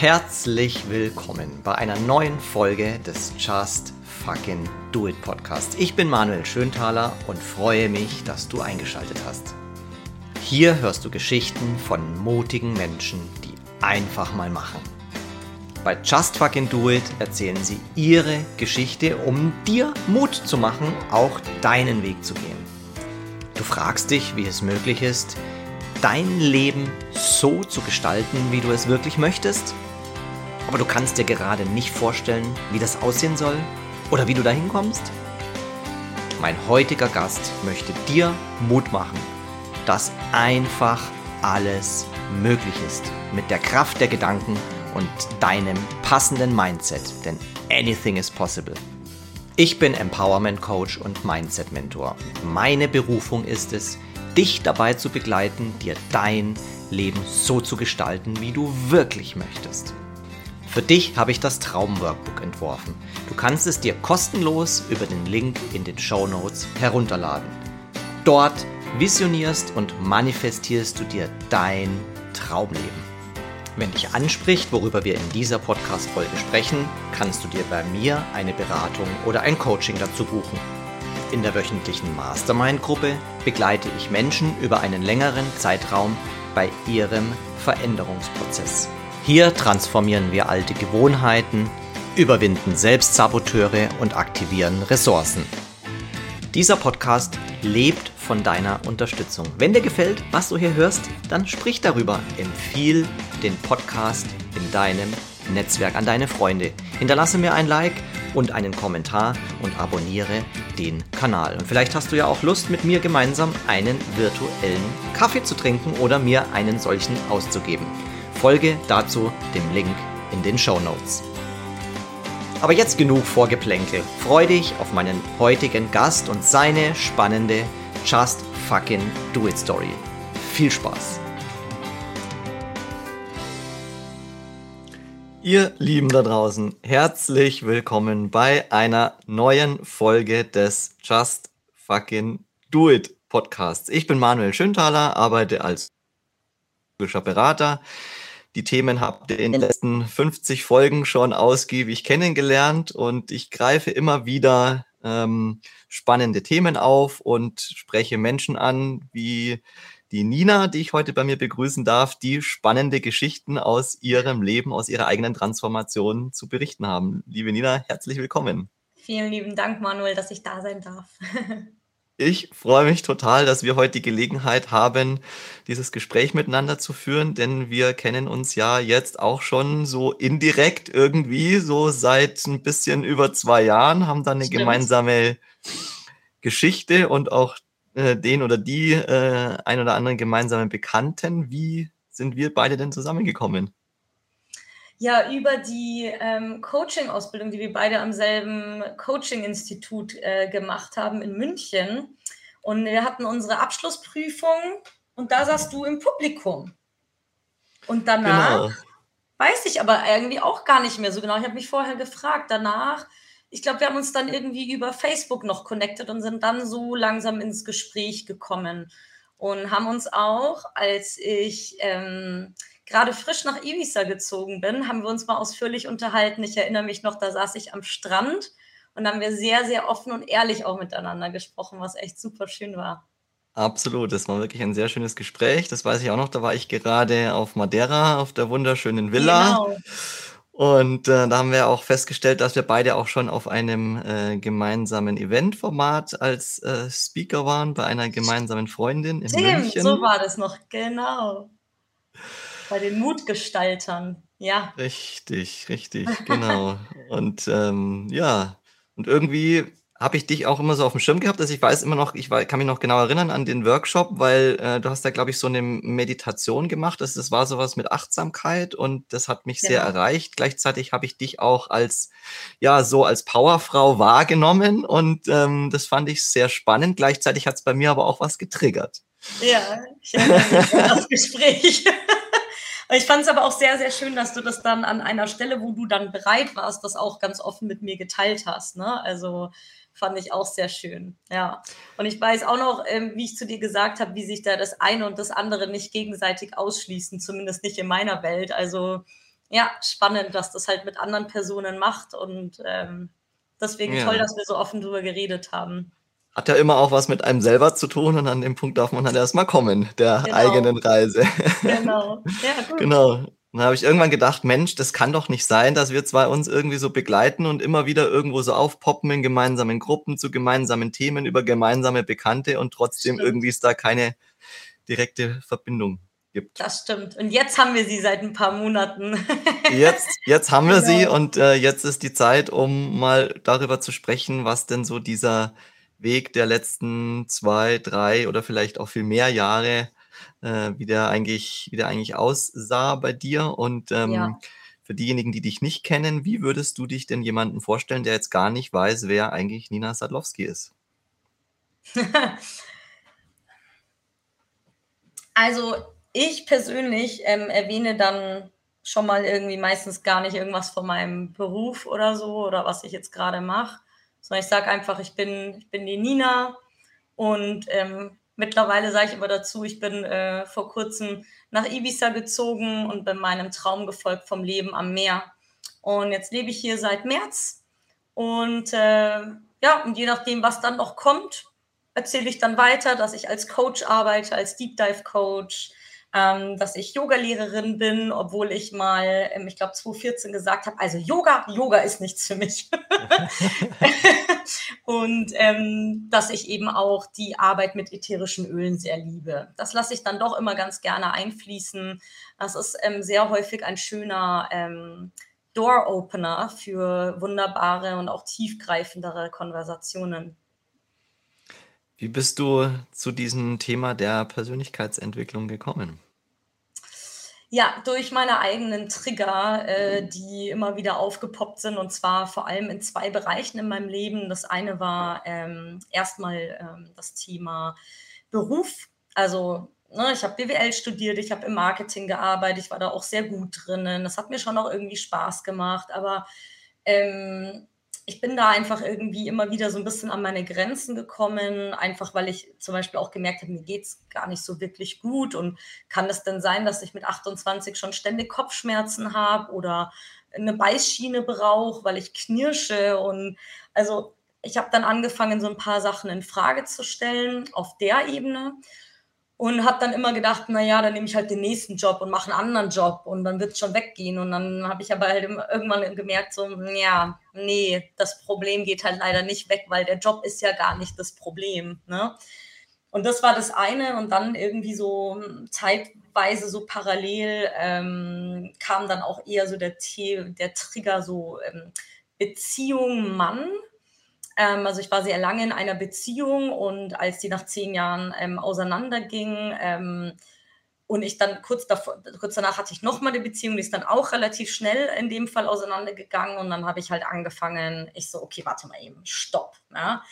Herzlich willkommen bei einer neuen Folge des Just Fucking Do It Podcast. Ich bin Manuel Schönthaler und freue mich, dass du eingeschaltet hast. Hier hörst du Geschichten von mutigen Menschen, die einfach mal machen. Bei Just Fucking Do It erzählen sie ihre Geschichte, um dir Mut zu machen, auch deinen Weg zu gehen. Du fragst dich, wie es möglich ist, dein Leben so zu gestalten, wie du es wirklich möchtest? Aber du kannst dir gerade nicht vorstellen, wie das aussehen soll oder wie du dahin kommst? Mein heutiger Gast möchte dir Mut machen, dass einfach alles möglich ist mit der Kraft der Gedanken und deinem passenden Mindset, denn anything is possible. Ich bin Empowerment Coach und Mindset Mentor. Meine Berufung ist es, dich dabei zu begleiten, dir dein Leben so zu gestalten, wie du wirklich möchtest. Für dich habe ich das Traumworkbook entworfen. Du kannst es dir kostenlos über den Link in den Show Notes herunterladen. Dort visionierst und manifestierst du dir dein Traumleben. Wenn dich anspricht, worüber wir in dieser Podcast-Folge sprechen, kannst du dir bei mir eine Beratung oder ein Coaching dazu buchen. In der wöchentlichen Mastermind-Gruppe begleite ich Menschen über einen längeren Zeitraum bei ihrem Veränderungsprozess. Hier transformieren wir alte Gewohnheiten, überwinden Selbstsaboteure und aktivieren Ressourcen. Dieser Podcast lebt von deiner Unterstützung. Wenn dir gefällt, was du hier hörst, dann sprich darüber. Empfiehl den Podcast in deinem Netzwerk an deine Freunde. Hinterlasse mir ein Like und einen Kommentar und abonniere den Kanal. Und vielleicht hast du ja auch Lust, mit mir gemeinsam einen virtuellen Kaffee zu trinken oder mir einen solchen auszugeben. Folge dazu dem Link in den Show Notes. Aber jetzt genug Vorgeplänkel. Freu dich auf meinen heutigen Gast und seine spannende Just Fucking Do It Story. Viel Spaß! Ihr Lieben da draußen, herzlich willkommen bei einer neuen Folge des Just Fucking Do It Podcasts. Ich bin Manuel Schönthaler, arbeite als Berater die Themen habt ihr in den letzten 50 Folgen schon ausgiebig kennengelernt und ich greife immer wieder ähm, spannende Themen auf und spreche Menschen an, wie die Nina, die ich heute bei mir begrüßen darf, die spannende Geschichten aus ihrem Leben, aus ihrer eigenen Transformation zu berichten haben. Liebe Nina, herzlich willkommen. Vielen lieben Dank, Manuel, dass ich da sein darf. Ich freue mich total, dass wir heute die Gelegenheit haben, dieses Gespräch miteinander zu führen, denn wir kennen uns ja jetzt auch schon so indirekt irgendwie, so seit ein bisschen über zwei Jahren, haben dann eine Stimmt. gemeinsame Geschichte und auch äh, den oder die äh, ein oder anderen gemeinsamen Bekannten. Wie sind wir beide denn zusammengekommen? Ja, über die ähm, Coaching-Ausbildung, die wir beide am selben Coaching-Institut äh, gemacht haben in München. Und wir hatten unsere Abschlussprüfung und da saßt du im Publikum. Und danach genau. weiß ich aber irgendwie auch gar nicht mehr so genau. Ich habe mich vorher gefragt. Danach, ich glaube, wir haben uns dann irgendwie über Facebook noch connected und sind dann so langsam ins Gespräch gekommen und haben uns auch, als ich ähm, gerade frisch nach Ibiza gezogen bin, haben wir uns mal ausführlich unterhalten. Ich erinnere mich noch, da saß ich am Strand und haben wir sehr, sehr offen und ehrlich auch miteinander gesprochen, was echt super schön war. Absolut, das war wirklich ein sehr schönes Gespräch. Das weiß ich auch noch. Da war ich gerade auf Madeira, auf der wunderschönen Villa. Genau. Und äh, da haben wir auch festgestellt, dass wir beide auch schon auf einem äh, gemeinsamen Eventformat als äh, Speaker waren, bei einer gemeinsamen Freundin in Stimmt, München. so war das noch, genau. Bei den Mutgestaltern, ja. Richtig, richtig, genau. und ähm, ja, und irgendwie habe ich dich auch immer so auf dem Schirm gehabt, dass ich weiß immer noch, ich kann mich noch genau erinnern an den Workshop, weil äh, du hast da, glaube ich, so eine Meditation gemacht. Das, das war sowas mit Achtsamkeit und das hat mich genau. sehr erreicht. Gleichzeitig habe ich dich auch als, ja, so als Powerfrau wahrgenommen und ähm, das fand ich sehr spannend. Gleichzeitig hat es bei mir aber auch was getriggert. Ja, ich erinnere mich an das Gespräch. Ich fand es aber auch sehr, sehr schön, dass du das dann an einer Stelle, wo du dann bereit warst, das auch ganz offen mit mir geteilt hast. Ne? Also fand ich auch sehr schön. Ja. Und ich weiß auch noch, ähm, wie ich zu dir gesagt habe, wie sich da das eine und das andere nicht gegenseitig ausschließen, zumindest nicht in meiner Welt. Also ja, spannend, dass das halt mit anderen Personen macht und ähm, deswegen ja. toll, dass wir so offen drüber geredet haben. Hat ja immer auch was mit einem selber zu tun und an dem Punkt darf man dann erstmal kommen, der genau. eigenen Reise. Genau. Ja, gut. genau. Dann habe ich irgendwann gedacht, Mensch, das kann doch nicht sein, dass wir zwei uns irgendwie so begleiten und immer wieder irgendwo so aufpoppen in gemeinsamen Gruppen zu gemeinsamen Themen über gemeinsame Bekannte und trotzdem Stimmt. irgendwie ist da keine direkte Verbindung gibt. Das stimmt. Und jetzt haben wir sie seit ein paar Monaten. jetzt, jetzt haben wir genau. sie und äh, jetzt ist die Zeit, um mal darüber zu sprechen, was denn so dieser Weg der letzten zwei, drei oder vielleicht auch viel mehr Jahre, äh, wie, der eigentlich, wie der eigentlich aussah bei dir. Und ähm, ja. für diejenigen, die dich nicht kennen, wie würdest du dich denn jemanden vorstellen, der jetzt gar nicht weiß, wer eigentlich Nina Sadlowski ist? also ich persönlich ähm, erwähne dann schon mal irgendwie meistens gar nicht irgendwas von meinem Beruf oder so oder was ich jetzt gerade mache, sondern ich sage einfach, ich bin, ich bin die Nina und ähm, mittlerweile sage ich aber dazu, ich bin äh, vor kurzem nach Ibiza gezogen und bin meinem Traum gefolgt vom Leben am Meer. Und jetzt lebe ich hier seit März und äh, ja, und je nachdem, was dann noch kommt, erzähle ich dann weiter, dass ich als Coach arbeite, als Deep Dive Coach, ähm, dass ich Yogalehrerin bin, obwohl ich mal, ähm, ich glaube 2014 gesagt habe, also Yoga, Yoga ist nichts für mich. und ähm, dass ich eben auch die Arbeit mit ätherischen Ölen sehr liebe. Das lasse ich dann doch immer ganz gerne einfließen. Das ist ähm, sehr häufig ein schöner ähm, Door-Opener für wunderbare und auch tiefgreifendere Konversationen. Wie bist du zu diesem Thema der Persönlichkeitsentwicklung gekommen? Ja, durch meine eigenen Trigger, äh, die immer wieder aufgepoppt sind und zwar vor allem in zwei Bereichen in meinem Leben. Das eine war ähm, erstmal ähm, das Thema Beruf. Also ne, ich habe BWL studiert, ich habe im Marketing gearbeitet, ich war da auch sehr gut drinnen. Das hat mir schon auch irgendwie Spaß gemacht, aber ähm, ich bin da einfach irgendwie immer wieder so ein bisschen an meine Grenzen gekommen, einfach weil ich zum Beispiel auch gemerkt habe, mir geht es gar nicht so wirklich gut. Und kann es denn sein, dass ich mit 28 schon ständig Kopfschmerzen habe oder eine Beißschiene brauche, weil ich knirsche? Und also ich habe dann angefangen, so ein paar Sachen in Frage zu stellen auf der Ebene und habe dann immer gedacht, naja, dann nehme ich halt den nächsten Job und mache einen anderen Job und dann wird es schon weggehen. Und dann habe ich aber halt irgendwann gemerkt, so, ja, nee, das Problem geht halt leider nicht weg, weil der Job ist ja gar nicht das Problem. Ne? Und das war das eine. Und dann irgendwie so zeitweise so parallel ähm, kam dann auch eher so der, der Trigger, so ähm, Beziehung Mann ähm, also ich war sehr lange in einer Beziehung und als die nach zehn Jahren ähm, auseinanderging ähm, und ich dann kurz, davor, kurz danach hatte ich nochmal eine Beziehung, die ist dann auch relativ schnell in dem Fall auseinandergegangen und dann habe ich halt angefangen, ich so, okay, warte mal eben, stopp. Ja?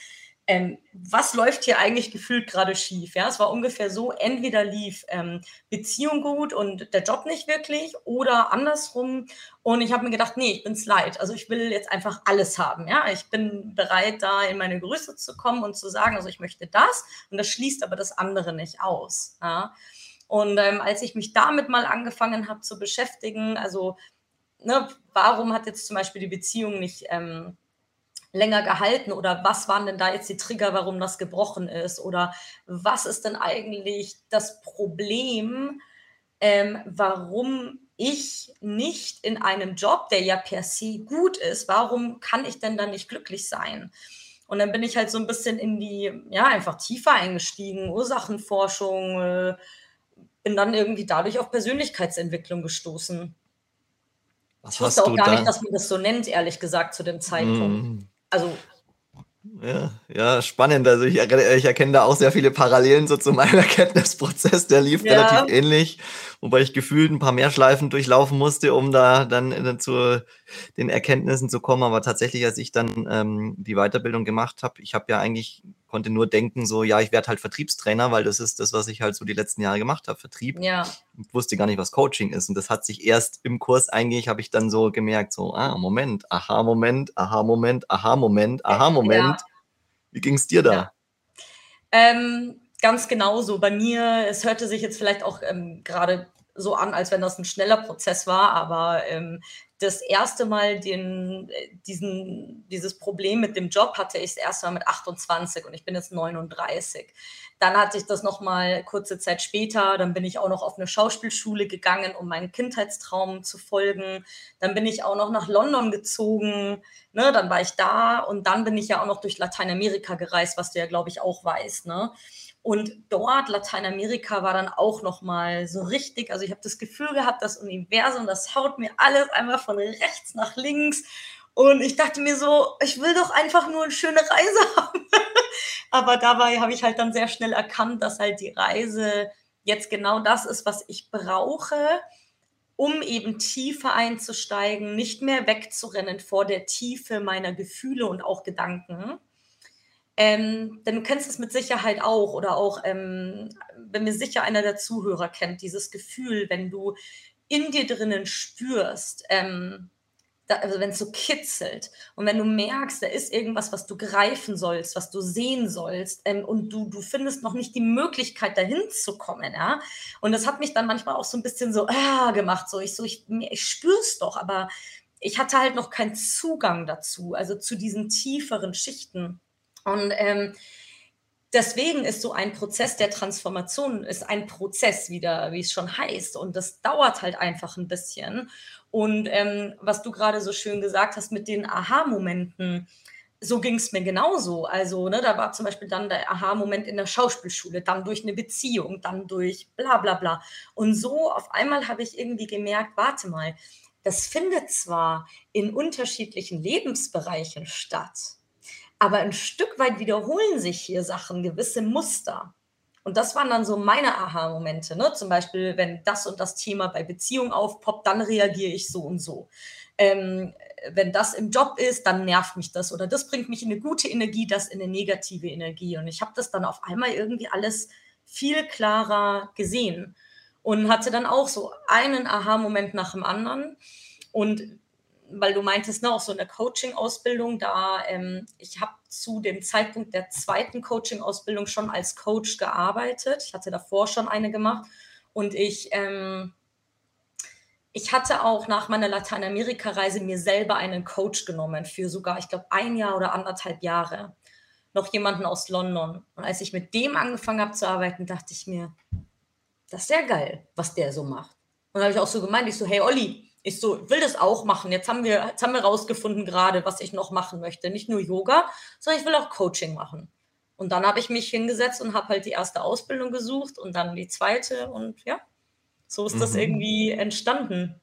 Ähm, was läuft hier eigentlich gefühlt gerade schief? Ja, es war ungefähr so, entweder lief ähm, Beziehung gut und der Job nicht wirklich oder andersrum. Und ich habe mir gedacht, nee, ich bin's leid. Also ich will jetzt einfach alles haben. Ja, ich bin bereit, da in meine Größe zu kommen und zu sagen, also ich möchte das und das schließt aber das andere nicht aus. Ja? Und ähm, als ich mich damit mal angefangen habe zu beschäftigen, also ne, warum hat jetzt zum Beispiel die Beziehung nicht ähm, länger gehalten oder was waren denn da jetzt die Trigger, warum das gebrochen ist oder was ist denn eigentlich das Problem, ähm, warum ich nicht in einem Job, der ja per se gut ist, warum kann ich denn dann nicht glücklich sein? Und dann bin ich halt so ein bisschen in die, ja, einfach tiefer eingestiegen, Ursachenforschung, äh, bin dann irgendwie dadurch auf Persönlichkeitsentwicklung gestoßen. Was ich wusste auch gar da? nicht, dass man das so nennt, ehrlich gesagt, zu dem Zeitpunkt. Mm. Also ja, ja, spannend. Also ich, ich, erkenne da auch sehr viele Parallelen so zu meinem Erkenntnisprozess. Der lief ja. relativ ähnlich, wobei ich gefühlt ein paar mehr Schleifen durchlaufen musste, um da dann äh, zu den Erkenntnissen zu kommen. Aber tatsächlich, als ich dann ähm, die Weiterbildung gemacht habe, ich habe ja eigentlich konnte nur denken, so, ja, ich werde halt Vertriebstrainer, weil das ist das, was ich halt so die letzten Jahre gemacht habe, Vertrieb. Ja. Ich wusste gar nicht, was Coaching ist. Und das hat sich erst im Kurs eigentlich, habe ich dann so gemerkt, so, ah, Moment, aha-Moment, aha-Moment, aha-Moment, aha-Moment. Ja. Wie ging es dir da? Ja. Ähm, ganz genauso. Bei mir, es hörte sich jetzt vielleicht auch ähm, gerade so an, als wenn das ein schneller Prozess war, aber ähm, das erste Mal den, diesen, dieses Problem mit dem Job hatte ich das erste Mal mit 28 und ich bin jetzt 39. Dann hatte ich das noch mal kurze Zeit später. Dann bin ich auch noch auf eine Schauspielschule gegangen, um meinen Kindheitstraum zu folgen. Dann bin ich auch noch nach London gezogen. Ne, dann war ich da und dann bin ich ja auch noch durch Lateinamerika gereist, was du ja, glaube ich, auch weißt. Ne? Und dort, Lateinamerika, war dann auch noch mal so richtig. Also ich habe das Gefühl gehabt, das Universum, das haut mir alles einmal von rechts nach links. Und ich dachte mir so, ich will doch einfach nur eine schöne Reise haben. Aber dabei habe ich halt dann sehr schnell erkannt, dass halt die Reise jetzt genau das ist, was ich brauche, um eben tiefer einzusteigen, nicht mehr wegzurennen vor der Tiefe meiner Gefühle und auch Gedanken. Ähm, denn du kennst es mit Sicherheit auch oder auch, ähm, wenn mir sicher einer der Zuhörer kennt, dieses Gefühl, wenn du in dir drinnen spürst, ähm, da, also wenn es so kitzelt und wenn du merkst, da ist irgendwas, was du greifen sollst, was du sehen sollst ähm, und du, du findest noch nicht die Möglichkeit, dahin zu kommen, ja. Und das hat mich dann manchmal auch so ein bisschen so ah, gemacht, so ich so, ich, ich spüre es doch, aber ich hatte halt noch keinen Zugang dazu, also zu diesen tieferen Schichten. Und ähm, deswegen ist so ein Prozess der Transformation ist ein Prozess wieder, wie es schon heißt. Und das dauert halt einfach ein bisschen. Und ähm, was du gerade so schön gesagt hast mit den Aha-Momenten, so ging es mir genauso. Also, ne, da war zum Beispiel dann der Aha-Moment in der Schauspielschule, dann durch eine Beziehung, dann durch bla bla bla. Und so auf einmal habe ich irgendwie gemerkt, warte mal, das findet zwar in unterschiedlichen Lebensbereichen statt, aber ein Stück weit wiederholen sich hier Sachen, gewisse Muster. Und das waren dann so meine Aha-Momente. Ne? Zum Beispiel, wenn das und das Thema bei Beziehung aufpoppt, dann reagiere ich so und so. Ähm, wenn das im Job ist, dann nervt mich das oder das bringt mich in eine gute Energie, das in eine negative Energie. Und ich habe das dann auf einmal irgendwie alles viel klarer gesehen und hatte dann auch so einen Aha-Moment nach dem anderen. Und weil du meintest, ne, auch so eine Coaching-Ausbildung, da ähm, ich habe zu dem Zeitpunkt der zweiten Coaching-Ausbildung schon als Coach gearbeitet. Ich hatte davor schon eine gemacht und ich, ähm, ich hatte auch nach meiner Lateinamerika-Reise mir selber einen Coach genommen für sogar, ich glaube, ein Jahr oder anderthalb Jahre. Noch jemanden aus London. Und als ich mit dem angefangen habe zu arbeiten, dachte ich mir, das ist sehr geil, was der so macht. Und habe ich auch so gemeint, ich so, hey Olli, ich so, will das auch machen. Jetzt haben wir, jetzt haben wir rausgefunden gerade, was ich noch machen möchte. Nicht nur Yoga, sondern ich will auch Coaching machen. Und dann habe ich mich hingesetzt und habe halt die erste Ausbildung gesucht und dann die zweite und ja, so ist das mhm. irgendwie entstanden.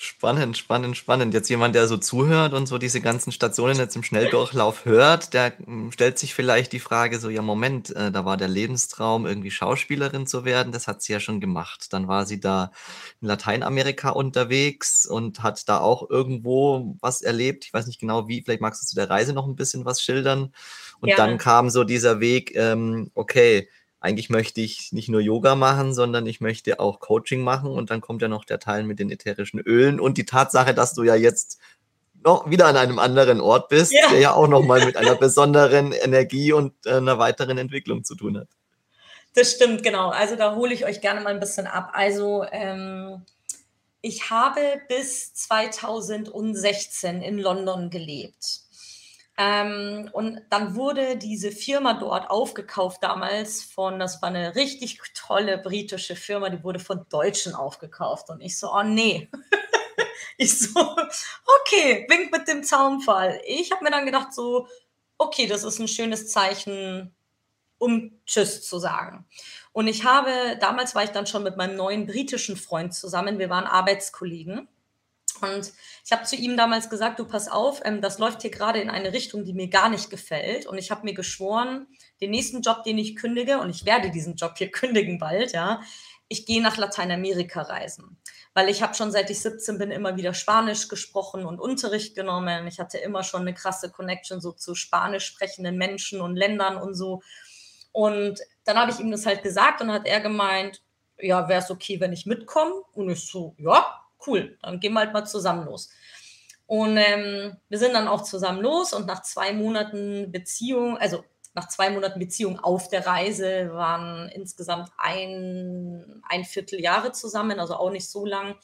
Spannend, spannend, spannend. Jetzt jemand, der so zuhört und so diese ganzen Stationen jetzt im Schnelldurchlauf hört, der hm, stellt sich vielleicht die Frage so, ja Moment, äh, da war der Lebenstraum, irgendwie Schauspielerin zu werden, das hat sie ja schon gemacht. Dann war sie da in Lateinamerika unterwegs und hat da auch irgendwo was erlebt. Ich weiß nicht genau wie, vielleicht magst du zu der Reise noch ein bisschen was schildern. Und ja. dann kam so dieser Weg, ähm, okay, eigentlich möchte ich nicht nur Yoga machen, sondern ich möchte auch Coaching machen. Und dann kommt ja noch der Teil mit den ätherischen Ölen und die Tatsache, dass du ja jetzt noch wieder an einem anderen Ort bist, ja. der ja auch nochmal mit einer besonderen Energie und äh, einer weiteren Entwicklung zu tun hat. Das stimmt, genau. Also da hole ich euch gerne mal ein bisschen ab. Also ähm, ich habe bis 2016 in London gelebt. Ähm, und dann wurde diese Firma dort aufgekauft damals von, das war eine richtig tolle britische Firma, die wurde von Deutschen aufgekauft. Und ich so, oh nee. ich so, okay, wink mit dem Zaunfall. Ich habe mir dann gedacht so, okay, das ist ein schönes Zeichen, um Tschüss zu sagen. Und ich habe, damals war ich dann schon mit meinem neuen britischen Freund zusammen, wir waren Arbeitskollegen. Und ich habe zu ihm damals gesagt, du pass auf, ähm, das läuft hier gerade in eine Richtung, die mir gar nicht gefällt. Und ich habe mir geschworen, den nächsten Job, den ich kündige, und ich werde diesen Job hier kündigen bald, ja, ich gehe nach Lateinamerika reisen. Weil ich habe schon seit ich 17 bin immer wieder Spanisch gesprochen und Unterricht genommen. Ich hatte immer schon eine krasse Connection so zu spanisch sprechenden Menschen und Ländern und so. Und dann habe ich ihm das halt gesagt und hat er gemeint, ja, wäre es okay, wenn ich mitkomme? Und ich so, ja, cool, dann gehen wir halt mal zusammen los. Und ähm, wir sind dann auch zusammen los und nach zwei Monaten Beziehung, also nach zwei Monaten Beziehung auf der Reise, waren insgesamt ein, ein Vierteljahre zusammen, also auch nicht so lang.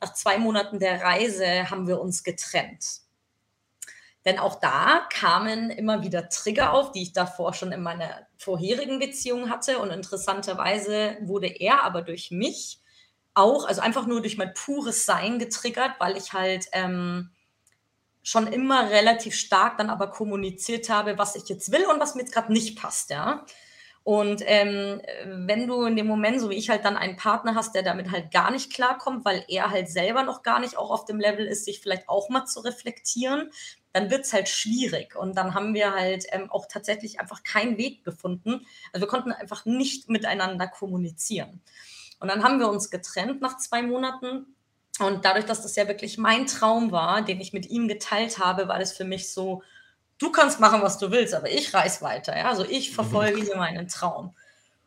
Nach zwei Monaten der Reise haben wir uns getrennt. Denn auch da kamen immer wieder Trigger auf, die ich davor schon in meiner vorherigen Beziehung hatte. Und interessanterweise wurde er aber durch mich auch, also einfach nur durch mein pures Sein getriggert, weil ich halt ähm, schon immer relativ stark dann aber kommuniziert habe, was ich jetzt will und was mir jetzt gerade nicht passt, ja. Und ähm, wenn du in dem Moment, so wie ich halt dann einen Partner hast, der damit halt gar nicht klarkommt, weil er halt selber noch gar nicht auch auf dem Level ist, sich vielleicht auch mal zu reflektieren, dann wird es halt schwierig. Und dann haben wir halt ähm, auch tatsächlich einfach keinen Weg gefunden. Also wir konnten einfach nicht miteinander kommunizieren. Und dann haben wir uns getrennt nach zwei Monaten. Und dadurch, dass das ja wirklich mein Traum war, den ich mit ihm geteilt habe, war das für mich so, du kannst machen, was du willst, aber ich reise weiter. Ja? Also ich verfolge hier meinen Traum.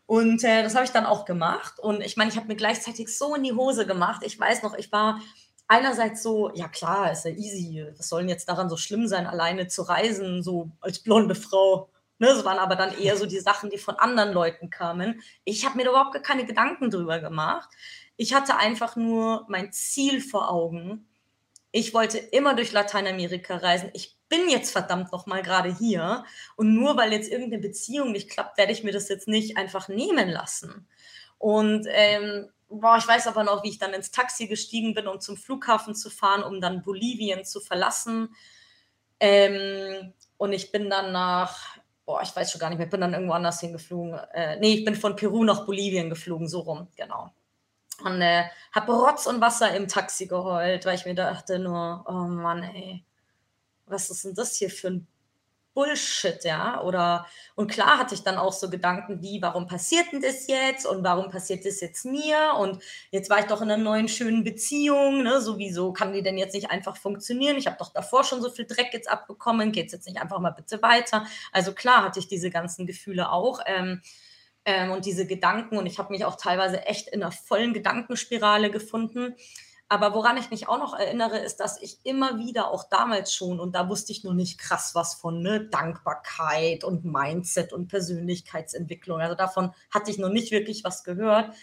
Und äh, das habe ich dann auch gemacht. Und ich meine, ich habe mir gleichzeitig so in die Hose gemacht. Ich weiß noch, ich war einerseits so, ja klar, ist ja easy. Was soll denn jetzt daran so schlimm sein, alleine zu reisen, so als blonde Frau? Ne, das waren aber dann eher so die Sachen, die von anderen Leuten kamen. Ich habe mir da überhaupt keine Gedanken drüber gemacht. Ich hatte einfach nur mein Ziel vor Augen. Ich wollte immer durch Lateinamerika reisen. Ich bin jetzt verdammt noch mal gerade hier. Und nur weil jetzt irgendeine Beziehung nicht klappt, werde ich mir das jetzt nicht einfach nehmen lassen. Und ähm, boah, ich weiß aber noch, wie ich dann ins Taxi gestiegen bin, um zum Flughafen zu fahren, um dann Bolivien zu verlassen. Ähm, und ich bin dann nach, boah, ich weiß schon gar nicht mehr, ich bin dann irgendwo anders hingeflogen. Äh, nee, ich bin von Peru nach Bolivien geflogen, so rum, genau. Und äh, habe Rotz und Wasser im Taxi geheult, weil ich mir dachte nur, oh Mann, ey, was ist denn das hier für ein Bullshit, ja? Oder und klar hatte ich dann auch so Gedanken wie, warum passiert denn das jetzt und warum passiert das jetzt mir? Und jetzt war ich doch in einer neuen schönen Beziehung, ne? Sowieso kann die denn jetzt nicht einfach funktionieren? Ich habe doch davor schon so viel Dreck jetzt abbekommen, geht es jetzt nicht einfach mal bitte weiter? Also klar hatte ich diese ganzen Gefühle auch. Ähm, ähm, und diese Gedanken und ich habe mich auch teilweise echt in einer vollen Gedankenspirale gefunden. Aber woran ich mich auch noch erinnere, ist, dass ich immer wieder, auch damals schon, und da wusste ich noch nicht krass was von, ne, Dankbarkeit und Mindset und Persönlichkeitsentwicklung. Also davon hatte ich noch nicht wirklich was gehört.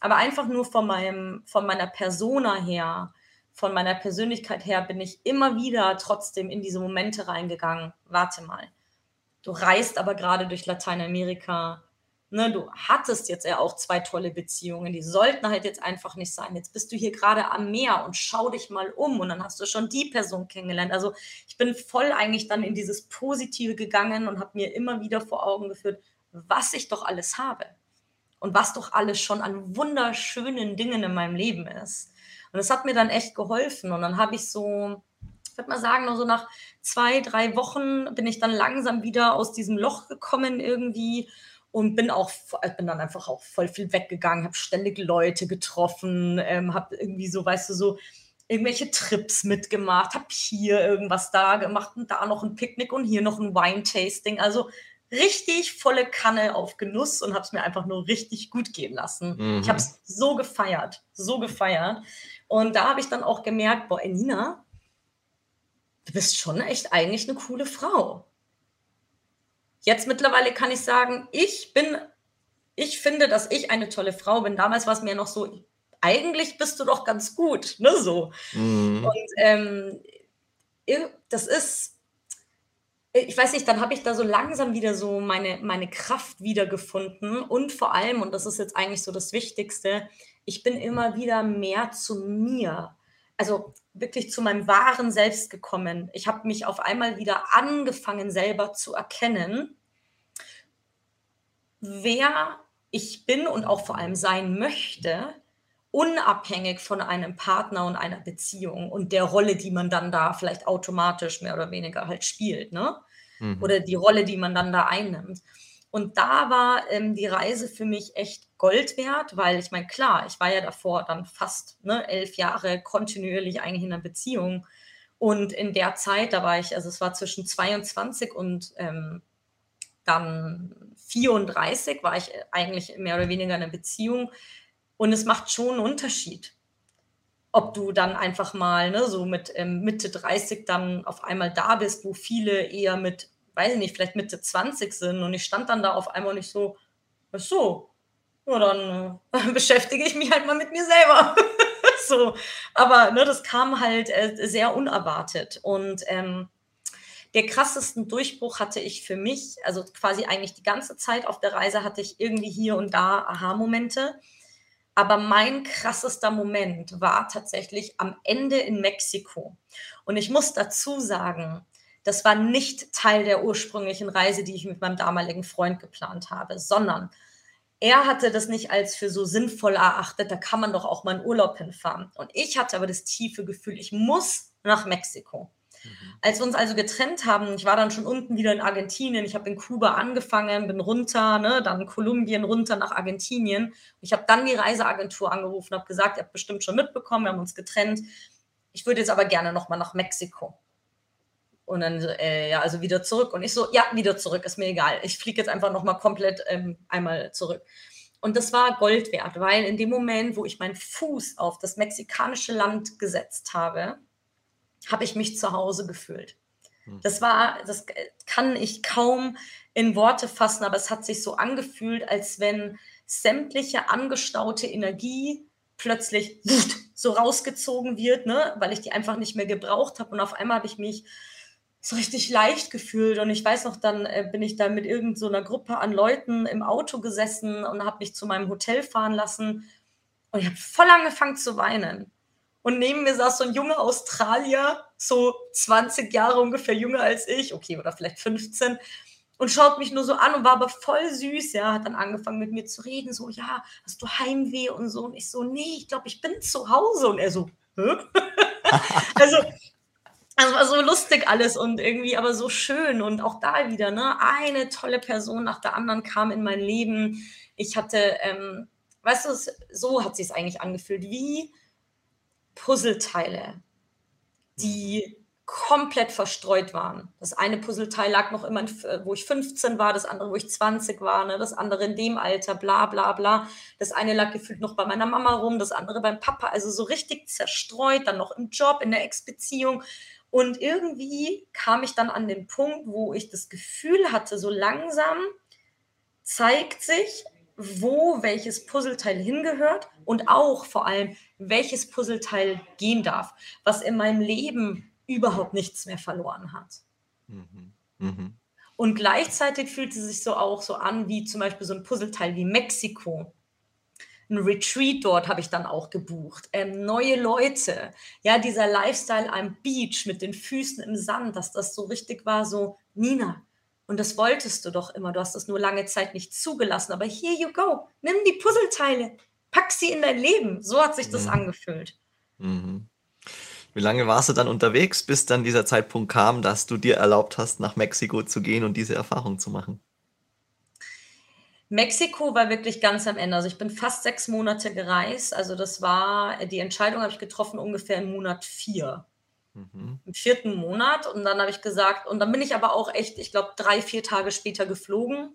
Aber einfach nur von meinem, von meiner Persona her, von meiner Persönlichkeit her, bin ich immer wieder trotzdem in diese Momente reingegangen. Warte mal. Du reist aber gerade durch Lateinamerika Ne, du hattest jetzt ja auch zwei tolle Beziehungen, die sollten halt jetzt einfach nicht sein. Jetzt bist du hier gerade am Meer und schau dich mal um und dann hast du schon die Person kennengelernt. Also ich bin voll eigentlich dann in dieses Positive gegangen und habe mir immer wieder vor Augen geführt, was ich doch alles habe und was doch alles schon an wunderschönen Dingen in meinem Leben ist. Und das hat mir dann echt geholfen und dann habe ich so, ich würde mal sagen, nur so nach zwei, drei Wochen bin ich dann langsam wieder aus diesem Loch gekommen irgendwie und bin auch bin dann einfach auch voll viel weggegangen, habe ständig Leute getroffen, ähm, habe irgendwie so, weißt du, so irgendwelche Trips mitgemacht, habe hier irgendwas da gemacht und da noch ein Picknick und hier noch ein Wine-Tasting. Also richtig volle Kanne auf Genuss und habe es mir einfach nur richtig gut gehen lassen. Mhm. Ich habe es so gefeiert, so gefeiert. Und da habe ich dann auch gemerkt, boah, Enina, du bist schon echt eigentlich eine coole Frau. Jetzt mittlerweile kann ich sagen, ich bin, ich finde, dass ich eine tolle Frau bin. Damals war es mir noch so, eigentlich bist du doch ganz gut, ne, so. Mhm. Und ähm, das ist, ich weiß nicht, dann habe ich da so langsam wieder so meine, meine Kraft wiedergefunden und vor allem, und das ist jetzt eigentlich so das Wichtigste, ich bin immer wieder mehr zu mir. Also wirklich zu meinem wahren Selbst gekommen. Ich habe mich auf einmal wieder angefangen, selber zu erkennen, wer ich bin und auch vor allem sein möchte, unabhängig von einem Partner und einer Beziehung und der Rolle, die man dann da vielleicht automatisch mehr oder weniger halt spielt, ne? Mhm. Oder die Rolle, die man dann da einnimmt. Und da war ähm, die Reise für mich echt Gold wert, weil ich meine, klar, ich war ja davor dann fast ne, elf Jahre kontinuierlich eigentlich in einer Beziehung. Und in der Zeit, da war ich, also es war zwischen 22 und ähm, dann 34, war ich eigentlich mehr oder weniger in einer Beziehung. Und es macht schon einen Unterschied, ob du dann einfach mal ne, so mit ähm, Mitte 30 dann auf einmal da bist, wo viele eher mit weiß ich nicht, vielleicht Mitte 20 sind. Und ich stand dann da auf einmal und ich so, ach so, ja, dann äh, beschäftige ich mich halt mal mit mir selber. so, aber ne, das kam halt äh, sehr unerwartet. Und ähm, der krassesten Durchbruch hatte ich für mich, also quasi eigentlich die ganze Zeit auf der Reise hatte ich irgendwie hier und da Aha-Momente. Aber mein krassester Moment war tatsächlich am Ende in Mexiko. Und ich muss dazu sagen, das war nicht Teil der ursprünglichen Reise, die ich mit meinem damaligen Freund geplant habe, sondern er hatte das nicht als für so sinnvoll erachtet, da kann man doch auch mal in Urlaub hinfahren. Und ich hatte aber das tiefe Gefühl, ich muss nach Mexiko. Mhm. Als wir uns also getrennt haben, ich war dann schon unten wieder in Argentinien, ich habe in Kuba angefangen, bin runter, ne, dann Kolumbien runter nach Argentinien. Ich habe dann die Reiseagentur angerufen, habe gesagt, ihr habt bestimmt schon mitbekommen, wir haben uns getrennt. Ich würde jetzt aber gerne nochmal nach Mexiko. Und dann, äh, ja, also wieder zurück. Und ich so, ja, wieder zurück, ist mir egal. Ich fliege jetzt einfach nochmal komplett ähm, einmal zurück. Und das war Gold wert, weil in dem Moment, wo ich meinen Fuß auf das mexikanische Land gesetzt habe, habe ich mich zu Hause gefühlt. Hm. Das war, das kann ich kaum in Worte fassen, aber es hat sich so angefühlt, als wenn sämtliche angestaute Energie plötzlich so rausgezogen wird, ne, weil ich die einfach nicht mehr gebraucht habe. Und auf einmal habe ich mich so richtig leicht gefühlt. Und ich weiß noch, dann äh, bin ich da mit irgendeiner so Gruppe an Leuten im Auto gesessen und habe mich zu meinem Hotel fahren lassen. Und ich habe voll angefangen zu weinen. Und neben mir saß so ein junger Australier, so 20 Jahre ungefähr jünger als ich, okay, oder vielleicht 15, und schaut mich nur so an und war aber voll süß, ja, hat dann angefangen mit mir zu reden, so, ja, hast du Heimweh und so. Und ich so, nee, ich glaube, ich bin zu Hause. Und er so, Hä? also also war so lustig alles und irgendwie aber so schön und auch da wieder, ne? Eine tolle Person nach der anderen kam in mein Leben. Ich hatte, ähm, weißt du, so hat sich es eigentlich angefühlt, wie Puzzleteile, die komplett verstreut waren. Das eine Puzzleteil lag noch immer, wo ich 15 war, das andere, wo ich 20 war, ne? das andere in dem Alter, bla bla bla. Das eine lag gefühlt noch bei meiner Mama rum, das andere beim Papa, also so richtig zerstreut, dann noch im Job, in der Ex-Beziehung. Und irgendwie kam ich dann an den Punkt, wo ich das Gefühl hatte, so langsam zeigt sich, wo welches Puzzleteil hingehört und auch vor allem, welches Puzzleteil gehen darf, was in meinem Leben überhaupt nichts mehr verloren hat. Mhm. Mhm. Und gleichzeitig fühlte es sich so auch so an, wie zum Beispiel so ein Puzzleteil wie Mexiko ein Retreat dort habe ich dann auch gebucht. Ähm, neue Leute. Ja, dieser Lifestyle am Beach mit den Füßen im Sand, dass das so richtig war, so, Nina, und das wolltest du doch immer. Du hast das nur lange Zeit nicht zugelassen. Aber here you go. Nimm die Puzzleteile, pack sie in dein Leben. So hat sich das mhm. angefühlt. Mhm. Wie lange warst du dann unterwegs, bis dann dieser Zeitpunkt kam, dass du dir erlaubt hast, nach Mexiko zu gehen und diese Erfahrung zu machen? Mexiko war wirklich ganz am Ende. Also ich bin fast sechs Monate gereist. Also das war, die Entscheidung habe ich getroffen ungefähr im Monat vier. Mhm. Im vierten Monat. Und dann habe ich gesagt, und dann bin ich aber auch echt, ich glaube, drei, vier Tage später geflogen.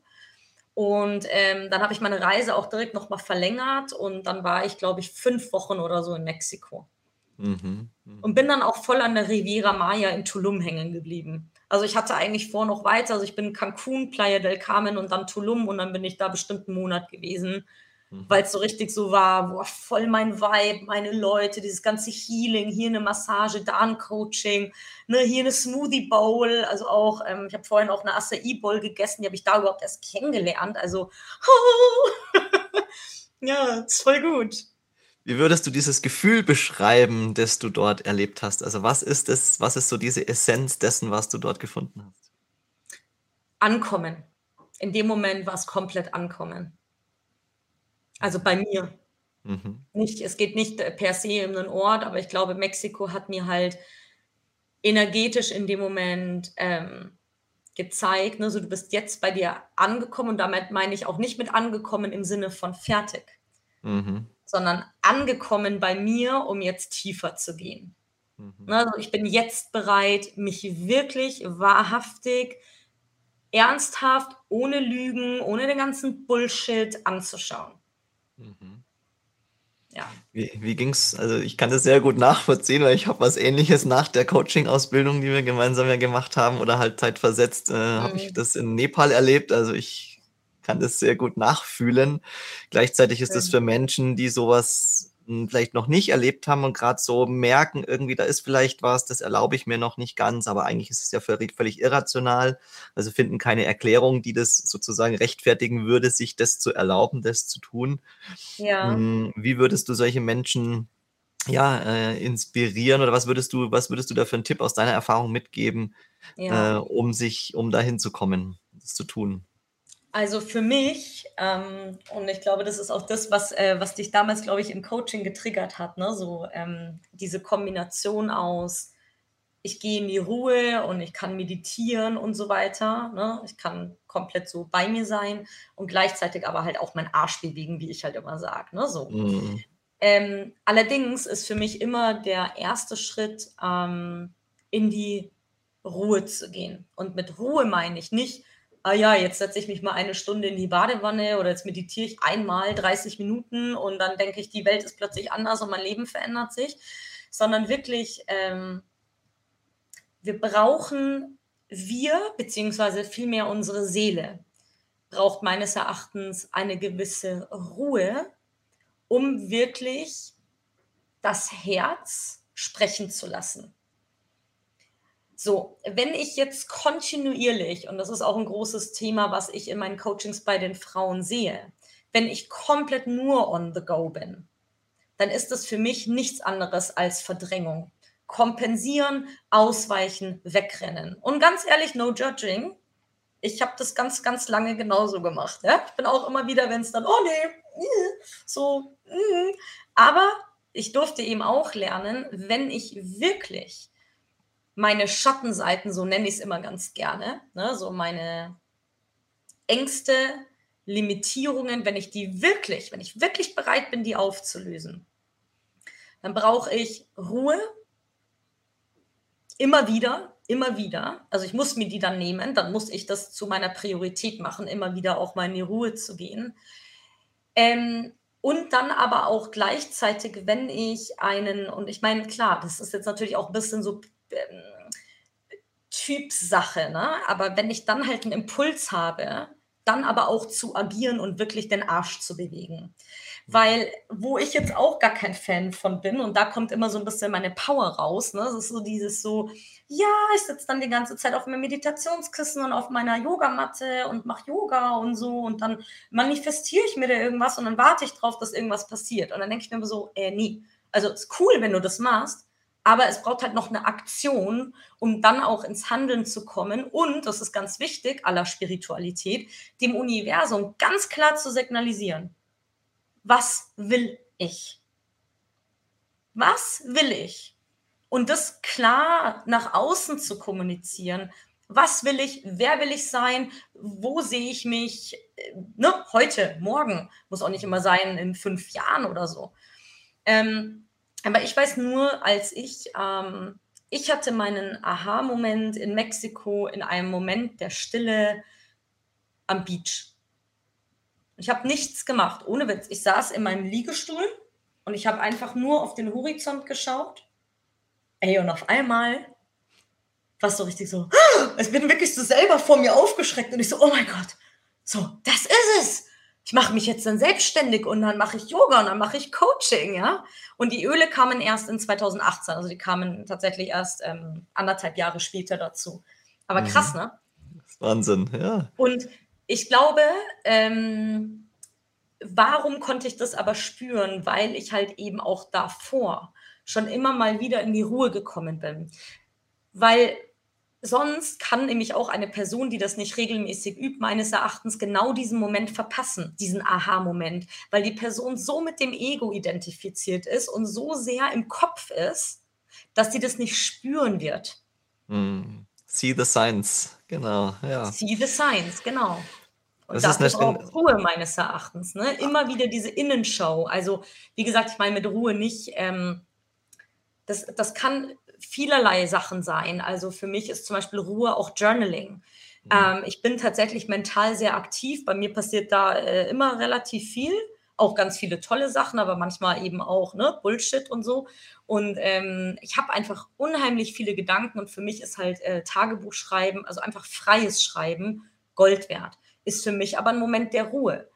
Und ähm, dann habe ich meine Reise auch direkt nochmal verlängert. Und dann war ich, glaube ich, fünf Wochen oder so in Mexiko. Mhm. Mhm. Und bin dann auch voll an der Riviera Maya in Tulum hängen geblieben. Also ich hatte eigentlich vor noch weiter. Also ich bin in Cancun, Playa del Carmen und dann Tulum und dann bin ich da bestimmt einen Monat gewesen, mhm. weil es so richtig so war, boah, voll mein Vibe, meine Leute, dieses ganze Healing, hier eine Massage, da ein Coaching, ne, hier eine Smoothie Bowl, also auch, ähm, ich habe vorhin auch eine Acai Bowl gegessen, die habe ich da überhaupt erst kennengelernt. Also, ja, ist voll gut. Wie würdest du dieses Gefühl beschreiben, das du dort erlebt hast? Also was ist es, was ist so diese Essenz dessen, was du dort gefunden hast? Ankommen. In dem Moment war es komplett ankommen. Also bei mir. Mhm. Nicht, es geht nicht per se um einen Ort, aber ich glaube, Mexiko hat mir halt energetisch in dem Moment ähm, gezeigt, ne, so du bist jetzt bei dir angekommen und damit meine ich auch nicht mit angekommen im Sinne von fertig. Mhm sondern angekommen bei mir, um jetzt tiefer zu gehen. Mhm. Ne, also ich bin jetzt bereit, mich wirklich wahrhaftig, ernsthaft, ohne Lügen, ohne den ganzen Bullshit anzuschauen. Mhm. ja. Wie, wie ging es? Also ich kann das sehr gut nachvollziehen, weil ich habe was ähnliches nach der Coaching-Ausbildung, die wir gemeinsam ja gemacht haben oder halt zeitversetzt, äh, mhm. habe ich das in Nepal erlebt. Also ich kann das sehr gut nachfühlen. Gleichzeitig ist es für Menschen, die sowas vielleicht noch nicht erlebt haben und gerade so merken, irgendwie, da ist vielleicht was, das erlaube ich mir noch nicht ganz, aber eigentlich ist es ja völlig, völlig irrational. Also finden keine Erklärung, die das sozusagen rechtfertigen würde, sich das zu erlauben, das zu tun. Ja. Hm, wie würdest du solche Menschen ja, äh, inspirieren oder was würdest du, was würdest du da für einen Tipp aus deiner Erfahrung mitgeben, ja. äh, um sich, um dahin zu kommen, das zu tun? Also für mich, ähm, und ich glaube, das ist auch das, was, äh, was dich damals, glaube ich, im Coaching getriggert hat, ne? so ähm, diese Kombination aus, ich gehe in die Ruhe und ich kann meditieren und so weiter. Ne? Ich kann komplett so bei mir sein und gleichzeitig aber halt auch meinen Arsch bewegen, wie ich halt immer sage. Ne? So. Mhm. Ähm, allerdings ist für mich immer der erste Schritt, ähm, in die Ruhe zu gehen. Und mit Ruhe meine ich nicht, ah ja, jetzt setze ich mich mal eine Stunde in die Badewanne oder jetzt meditiere ich einmal 30 Minuten und dann denke ich, die Welt ist plötzlich anders und mein Leben verändert sich, sondern wirklich, ähm, wir brauchen, wir, beziehungsweise vielmehr unsere Seele, braucht meines Erachtens eine gewisse Ruhe, um wirklich das Herz sprechen zu lassen. So, wenn ich jetzt kontinuierlich, und das ist auch ein großes Thema, was ich in meinen Coachings bei den Frauen sehe, wenn ich komplett nur on the go bin, dann ist das für mich nichts anderes als Verdrängung. Kompensieren, ausweichen, wegrennen. Und ganz ehrlich, no judging. Ich habe das ganz, ganz lange genauso gemacht. Ja? Ich bin auch immer wieder, wenn es dann, oh nee, so. Mm. Aber ich durfte eben auch lernen, wenn ich wirklich meine Schattenseiten, so nenne ich es immer ganz gerne, ne, so meine Ängste, Limitierungen, wenn ich die wirklich, wenn ich wirklich bereit bin, die aufzulösen, dann brauche ich Ruhe, immer wieder, immer wieder. Also ich muss mir die dann nehmen, dann muss ich das zu meiner Priorität machen, immer wieder auch mal in die Ruhe zu gehen. Ähm, und dann aber auch gleichzeitig, wenn ich einen, und ich meine, klar, das ist jetzt natürlich auch ein bisschen so Typsache, ne? Aber wenn ich dann halt einen Impuls habe, dann aber auch zu agieren und wirklich den Arsch zu bewegen. Weil, wo ich jetzt auch gar kein Fan von bin, und da kommt immer so ein bisschen meine Power raus, ne? Das ist so dieses so, ja, ich sitze dann die ganze Zeit auf meinem Meditationskissen und auf meiner Yogamatte und mache Yoga und so und dann manifestiere ich mir da irgendwas und dann warte ich drauf, dass irgendwas passiert. Und dann denke ich mir so, äh, nie. Also ist cool, wenn du das machst, aber es braucht halt noch eine Aktion, um dann auch ins Handeln zu kommen und, das ist ganz wichtig, aller Spiritualität, dem Universum ganz klar zu signalisieren. Was will ich? Was will ich? Und das klar nach außen zu kommunizieren. Was will ich? Wer will ich sein? Wo sehe ich mich? Äh, ne, heute, morgen. Muss auch nicht immer sein in fünf Jahren oder so. Ähm, aber ich weiß nur, als ich, ähm, ich hatte meinen Aha-Moment in Mexiko in einem Moment der Stille am Beach. Ich habe nichts gemacht, ohne Witz. Ich saß in meinem Liegestuhl und ich habe einfach nur auf den Horizont geschaut. Ey, und auf einmal war es so richtig so, es bin wirklich so selber vor mir aufgeschreckt und ich so, oh mein Gott, so, das ist es ich mache mich jetzt dann selbstständig und dann mache ich Yoga und dann mache ich Coaching, ja. Und die Öle kamen erst in 2018, also die kamen tatsächlich erst ähm, anderthalb Jahre später dazu. Aber mhm. krass, ne? Wahnsinn, ja. Und ich glaube, ähm, warum konnte ich das aber spüren? Weil ich halt eben auch davor schon immer mal wieder in die Ruhe gekommen bin. Weil sonst kann nämlich auch eine Person, die das nicht regelmäßig übt, meines Erachtens genau diesen Moment verpassen, diesen Aha-Moment, weil die Person so mit dem Ego identifiziert ist und so sehr im Kopf ist, dass sie das nicht spüren wird. Mm. See the signs, genau, ja. See the signs, genau. Und das, ist auch Ruhe meines Erachtens. Ne? Immer wieder diese Innenschau. Also, wie gesagt, ich meine mit Ruhe nicht, ähm, das, das kann vielerlei Sachen sein. Also für mich ist zum Beispiel Ruhe auch Journaling. Mhm. Ähm, ich bin tatsächlich mental sehr aktiv. Bei mir passiert da äh, immer relativ viel. auch ganz viele tolle Sachen, aber manchmal eben auch ne, Bullshit und so. Und ähm, ich habe einfach unheimlich viele Gedanken und für mich ist halt äh, Tagebuch schreiben, also einfach freies Schreiben, Gold wert. Ist für mich aber ein Moment der Ruhe.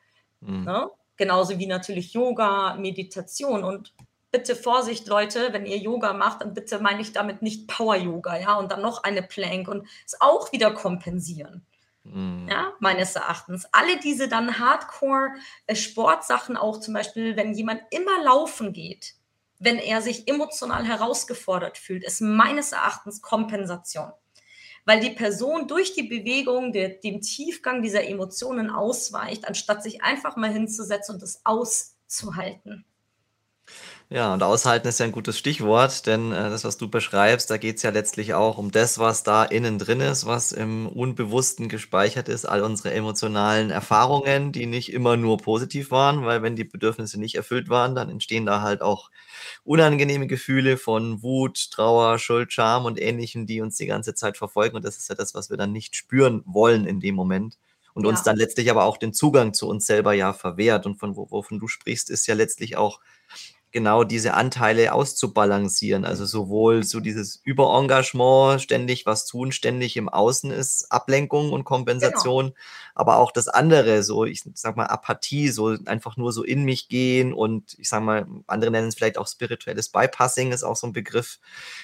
Mhm. Ne? Genauso wie natürlich Yoga, Meditation und bitte Vorsicht, Leute, wenn ihr Yoga macht, dann bitte meine ich damit nicht Power-Yoga, ja, und dann noch eine Plank und es auch wieder kompensieren. Mhm. Ja, meines Erachtens. Alle diese dann Hardcore-Sportsachen auch zum Beispiel, wenn jemand immer laufen geht, wenn er sich emotional herausgefordert fühlt, ist meines Erachtens Kompensation. Weil die Person durch die Bewegung der, dem Tiefgang dieser Emotionen ausweicht, anstatt sich einfach mal hinzusetzen und es auszuhalten. Ja, und aushalten ist ja ein gutes Stichwort, denn äh, das, was du beschreibst, da geht's ja letztlich auch um das, was da innen drin ist, was im Unbewussten gespeichert ist, all unsere emotionalen Erfahrungen, die nicht immer nur positiv waren, weil wenn die Bedürfnisse nicht erfüllt waren, dann entstehen da halt auch unangenehme Gefühle von Wut, Trauer, Schuld, Scham und Ähnlichem, die uns die ganze Zeit verfolgen. Und das ist ja das, was wir dann nicht spüren wollen in dem Moment und ja. uns dann letztlich aber auch den Zugang zu uns selber ja verwehrt. Und von wovon du sprichst, ist ja letztlich auch genau diese Anteile auszubalancieren. Also sowohl so dieses Überengagement, ständig was tun, ständig im Außen ist Ablenkung und Kompensation, genau. aber auch das andere, so ich sag mal Apathie, so einfach nur so in mich gehen und ich sag mal, andere nennen es vielleicht auch spirituelles Bypassing, ist auch so ein Begriff,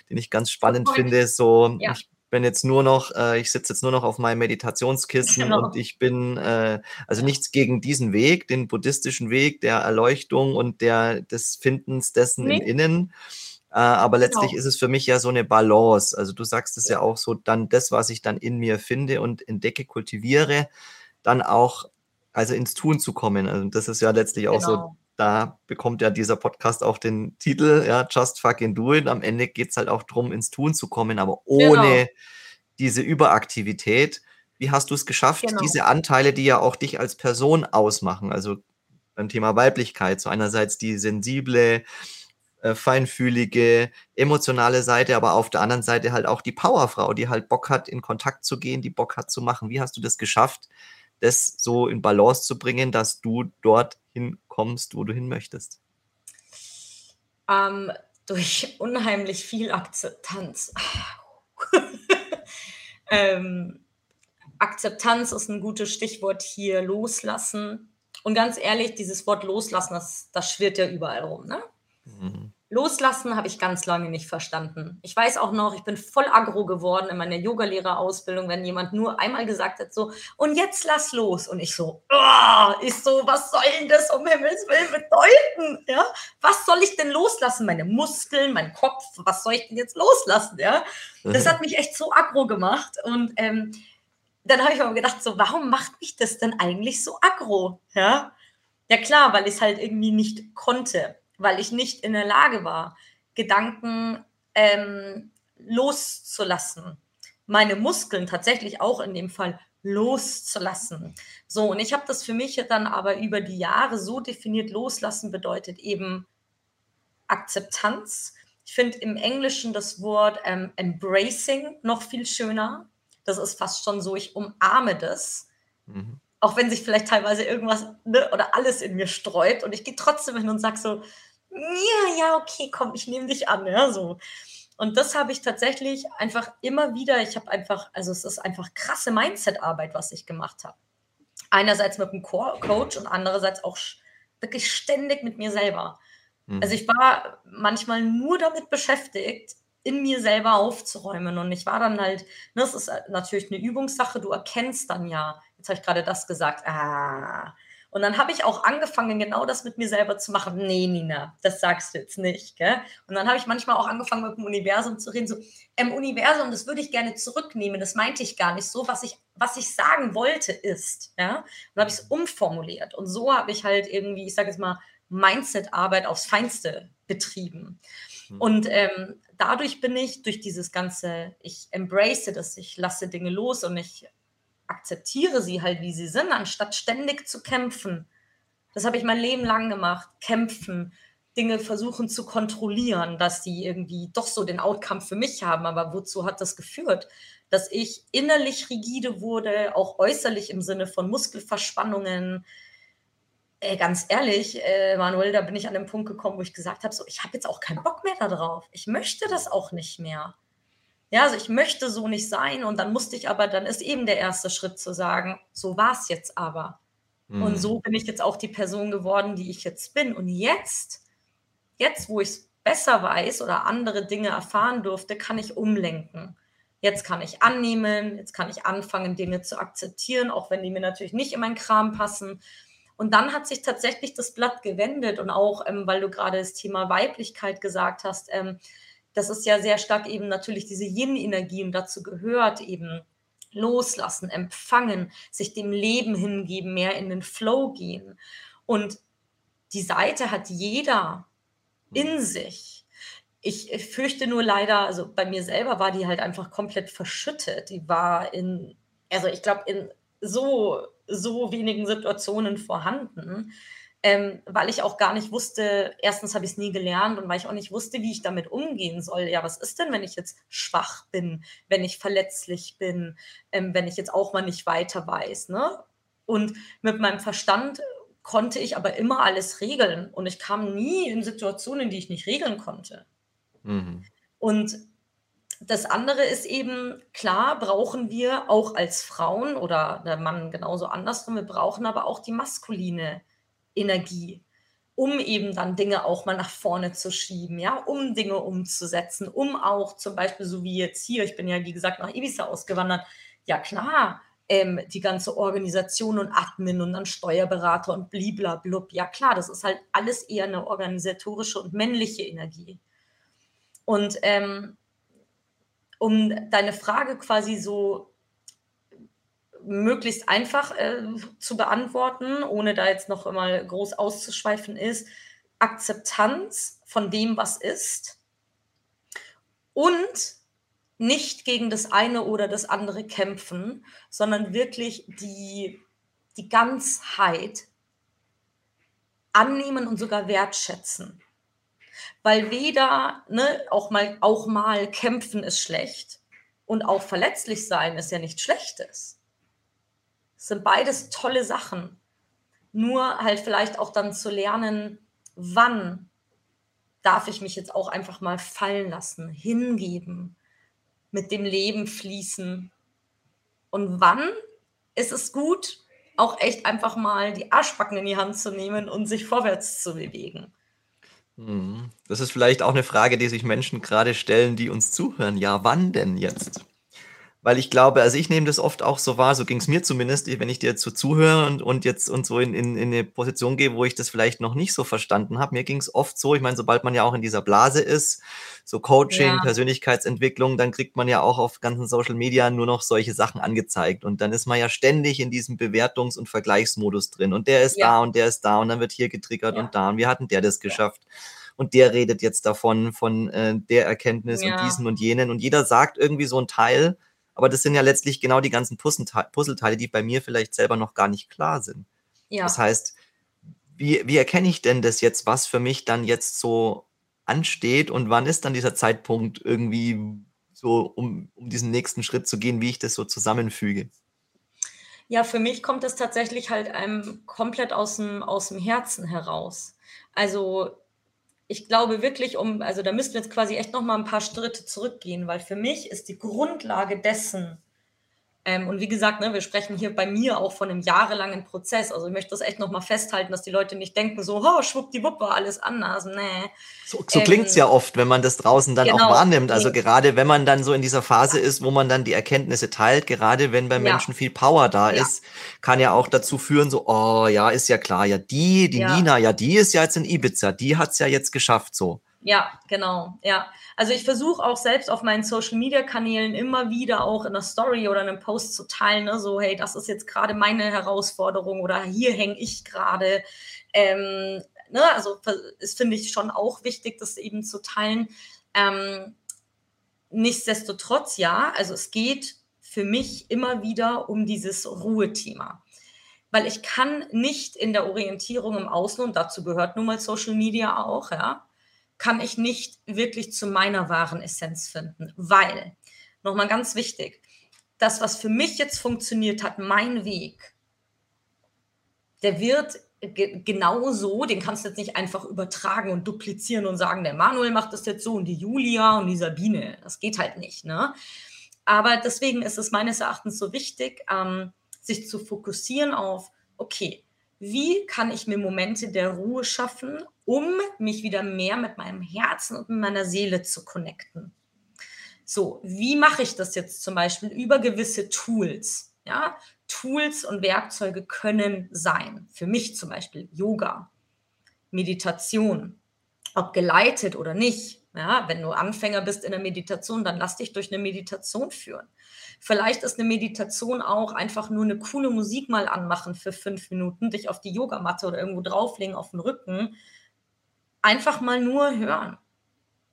den ich ganz spannend finde. So, ja. ich bin jetzt nur noch, äh, ich sitze jetzt nur noch auf meinem Meditationskissen genau. und ich bin, äh, also nichts gegen diesen Weg, den buddhistischen Weg der Erleuchtung und der des Findens dessen nee. im Innen. Äh, aber letztlich genau. ist es für mich ja so eine Balance. Also du sagst es ja. ja auch so, dann das, was ich dann in mir finde und entdecke, kultiviere, dann auch also ins Tun zu kommen. Also das ist ja letztlich auch so genau da bekommt ja dieser Podcast auch den Titel, ja, Just Fucking Do It. Am Ende geht es halt auch darum, ins Tun zu kommen, aber ohne genau. diese Überaktivität. Wie hast du es geschafft, genau. diese Anteile, die ja auch dich als Person ausmachen, also beim Thema Weiblichkeit, so einerseits die sensible, äh, feinfühlige, emotionale Seite, aber auf der anderen Seite halt auch die Powerfrau, die halt Bock hat, in Kontakt zu gehen, die Bock hat zu machen. Wie hast du das geschafft, das so in Balance zu bringen, dass du dort hinkommst, wo du hin möchtest? Ähm, durch unheimlich viel Akzeptanz. ähm, Akzeptanz ist ein gutes Stichwort hier, loslassen. Und ganz ehrlich, dieses Wort loslassen, das, das schwirrt ja überall rum. Ne? Mhm. Loslassen habe ich ganz lange nicht verstanden. Ich weiß auch noch, ich bin voll aggro geworden in meiner Yogalehrerausbildung, wenn jemand nur einmal gesagt hat, so, und jetzt lass los. Und ich so, oh, ich so, was soll denn das um Himmels Willen bedeuten? Ja? Was soll ich denn loslassen? Meine Muskeln, mein Kopf, was soll ich denn jetzt loslassen? Ja? Das hat mich echt so aggro gemacht. Und ähm, dann habe ich mir gedacht, so, warum macht mich das denn eigentlich so aggro? Ja, ja klar, weil ich es halt irgendwie nicht konnte weil ich nicht in der Lage war, Gedanken ähm, loszulassen. Meine Muskeln tatsächlich auch in dem Fall loszulassen. So, und ich habe das für mich dann aber über die Jahre so definiert, loslassen bedeutet eben Akzeptanz. Ich finde im Englischen das Wort ähm, embracing noch viel schöner. Das ist fast schon so, ich umarme das. Mhm. Auch wenn sich vielleicht teilweise irgendwas ne, oder alles in mir sträubt. Und ich gehe trotzdem hin und sage so, ja, ja, okay, komm, ich nehme dich an, ja, so. Und das habe ich tatsächlich einfach immer wieder, ich habe einfach, also es ist einfach krasse Mindset-Arbeit, was ich gemacht habe. Einerseits mit dem Coach und andererseits auch wirklich ständig mit mir selber. Mhm. Also ich war manchmal nur damit beschäftigt, in mir selber aufzuräumen. Und ich war dann halt, ne, das ist natürlich eine Übungssache, du erkennst dann ja, jetzt habe ich gerade das gesagt, ah, und dann habe ich auch angefangen, genau das mit mir selber zu machen. Nee, Nina, das sagst du jetzt nicht. Gell? Und dann habe ich manchmal auch angefangen, mit dem Universum zu reden. So, im Universum, das würde ich gerne zurücknehmen. Das meinte ich gar nicht so. Was ich, was ich sagen wollte, ist. Ja? Und dann habe ich es umformuliert. Und so habe ich halt irgendwie, ich sage jetzt mal, Mindset-Arbeit aufs Feinste betrieben. Mhm. Und ähm, dadurch bin ich durch dieses ganze, ich embrace das, ich lasse Dinge los und ich akzeptiere sie halt, wie sie sind, anstatt ständig zu kämpfen. Das habe ich mein Leben lang gemacht. Kämpfen, Dinge versuchen zu kontrollieren, dass sie irgendwie doch so den Outcome für mich haben. Aber wozu hat das geführt? Dass ich innerlich rigide wurde, auch äußerlich im Sinne von Muskelverspannungen, Ey, ganz ehrlich, äh, Manuel, da bin ich an den Punkt gekommen, wo ich gesagt habe, so, ich habe jetzt auch keinen Bock mehr darauf. Ich möchte das auch nicht mehr. Ja, also ich möchte so nicht sein und dann musste ich aber, dann ist eben der erste Schritt zu sagen, so war es jetzt aber. Mhm. Und so bin ich jetzt auch die Person geworden, die ich jetzt bin. Und jetzt, jetzt, wo ich es besser weiß oder andere Dinge erfahren durfte, kann ich umlenken. Jetzt kann ich annehmen, jetzt kann ich anfangen, Dinge zu akzeptieren, auch wenn die mir natürlich nicht in meinen Kram passen. Und dann hat sich tatsächlich das Blatt gewendet und auch, ähm, weil du gerade das Thema Weiblichkeit gesagt hast, ähm, das ist ja sehr stark eben natürlich diese Yin-Energie und dazu gehört eben loslassen, empfangen, sich dem Leben hingeben, mehr in den Flow gehen. Und die Seite hat jeder in mhm. sich. Ich fürchte nur leider, also bei mir selber war die halt einfach komplett verschüttet. Die war in, also ich glaube, in so, so wenigen Situationen vorhanden, ähm, weil ich auch gar nicht wusste, erstens habe ich es nie gelernt und weil ich auch nicht wusste, wie ich damit umgehen soll. Ja, was ist denn, wenn ich jetzt schwach bin, wenn ich verletzlich bin, ähm, wenn ich jetzt auch mal nicht weiter weiß. Ne? Und mit meinem Verstand konnte ich aber immer alles regeln und ich kam nie in Situationen, die ich nicht regeln konnte. Mhm. Und das andere ist eben, klar brauchen wir auch als Frauen oder der Mann genauso andersrum, wir brauchen aber auch die maskuline Energie, um eben dann Dinge auch mal nach vorne zu schieben, ja, um Dinge umzusetzen, um auch zum Beispiel so wie jetzt hier, ich bin ja wie gesagt nach Ibiza ausgewandert, ja klar, ähm, die ganze Organisation und Admin und dann Steuerberater und bliblablub, ja klar, das ist halt alles eher eine organisatorische und männliche Energie. Und ähm, um deine Frage quasi so möglichst einfach äh, zu beantworten, ohne da jetzt noch mal groß auszuschweifen, ist Akzeptanz von dem, was ist und nicht gegen das eine oder das andere kämpfen, sondern wirklich die, die Ganzheit annehmen und sogar wertschätzen. Weil weder, ne, auch mal, auch mal kämpfen ist schlecht und auch verletzlich sein ist ja nichts Schlechtes. Das sind beides tolle Sachen. Nur halt vielleicht auch dann zu lernen, wann darf ich mich jetzt auch einfach mal fallen lassen, hingeben, mit dem Leben fließen. Und wann ist es gut, auch echt einfach mal die Arschbacken in die Hand zu nehmen und sich vorwärts zu bewegen. Mhm. Das ist vielleicht auch eine Frage, die sich Menschen gerade stellen, die uns zuhören. Ja, wann denn jetzt? Weil ich glaube, also ich nehme das oft auch so wahr, so ging es mir zumindest, wenn ich dir jetzt so zuhöre und, und jetzt und so in, in, in eine Position gehe, wo ich das vielleicht noch nicht so verstanden habe. Mir ging es oft so, ich meine, sobald man ja auch in dieser Blase ist, so Coaching, ja. Persönlichkeitsentwicklung, dann kriegt man ja auch auf ganzen Social Media nur noch solche Sachen angezeigt. Und dann ist man ja ständig in diesem Bewertungs- und Vergleichsmodus drin. Und der ist ja. da und der ist da und dann wird hier getriggert ja. und da und wie hat denn der das geschafft? und der redet jetzt davon, von äh, der Erkenntnis ja. und diesen und jenen. Und jeder sagt irgendwie so ein Teil aber das sind ja letztlich genau die ganzen Puzzleteile, die bei mir vielleicht selber noch gar nicht klar sind. Ja. Das heißt, wie, wie erkenne ich denn das jetzt, was für mich dann jetzt so ansteht und wann ist dann dieser Zeitpunkt irgendwie so, um, um diesen nächsten Schritt zu gehen, wie ich das so zusammenfüge? Ja, für mich kommt das tatsächlich halt einem komplett aus dem, aus dem Herzen heraus. Also ich glaube wirklich, um, also da müssten wir jetzt quasi echt noch mal ein paar Schritte zurückgehen, weil für mich ist die Grundlage dessen, ähm, und wie gesagt, ne, wir sprechen hier bei mir auch von einem jahrelangen Prozess. Also ich möchte das echt nochmal festhalten, dass die Leute nicht denken, so, oh, schwuppdiwupp war alles anders. Nee. So, so ähm, klingt es ja oft, wenn man das draußen dann genau, auch wahrnimmt. Also gerade wenn man dann so in dieser Phase ist, wo man dann die Erkenntnisse teilt, gerade wenn bei ja. Menschen viel Power da ja. ist, kann ja auch dazu führen, so, oh ja, ist ja klar, ja, die, die ja. Nina, ja, die ist ja jetzt in Ibiza, die hat es ja jetzt geschafft so. Ja, genau, ja. Also ich versuche auch selbst auf meinen Social-Media-Kanälen immer wieder auch in einer Story oder in einem Post zu teilen, ne? so hey, das ist jetzt gerade meine Herausforderung oder hier hänge ich gerade. Ähm, ne? Also es finde ich schon auch wichtig, das eben zu teilen. Ähm, nichtsdestotrotz, ja, also es geht für mich immer wieder um dieses Ruhethema weil ich kann nicht in der Orientierung im Außen, und dazu gehört nun mal Social Media auch, ja, kann ich nicht wirklich zu meiner wahren Essenz finden, weil, nochmal ganz wichtig, das, was für mich jetzt funktioniert hat, mein Weg, der wird genau so, den kannst du jetzt nicht einfach übertragen und duplizieren und sagen, der Manuel macht das jetzt so und die Julia und die Sabine. Das geht halt nicht. Ne? Aber deswegen ist es meines Erachtens so wichtig, ähm, sich zu fokussieren auf, okay, wie kann ich mir Momente der Ruhe schaffen, um mich wieder mehr mit meinem Herzen und mit meiner Seele zu connecten. So, wie mache ich das jetzt zum Beispiel über gewisse Tools? Ja, Tools und Werkzeuge können sein. Für mich zum Beispiel Yoga, Meditation, ob geleitet oder nicht. Ja, wenn du Anfänger bist in der Meditation, dann lass dich durch eine Meditation führen. Vielleicht ist eine Meditation auch einfach nur eine coole Musik mal anmachen für fünf Minuten, dich auf die Yogamatte oder irgendwo drauflegen auf den Rücken. Einfach mal nur hören.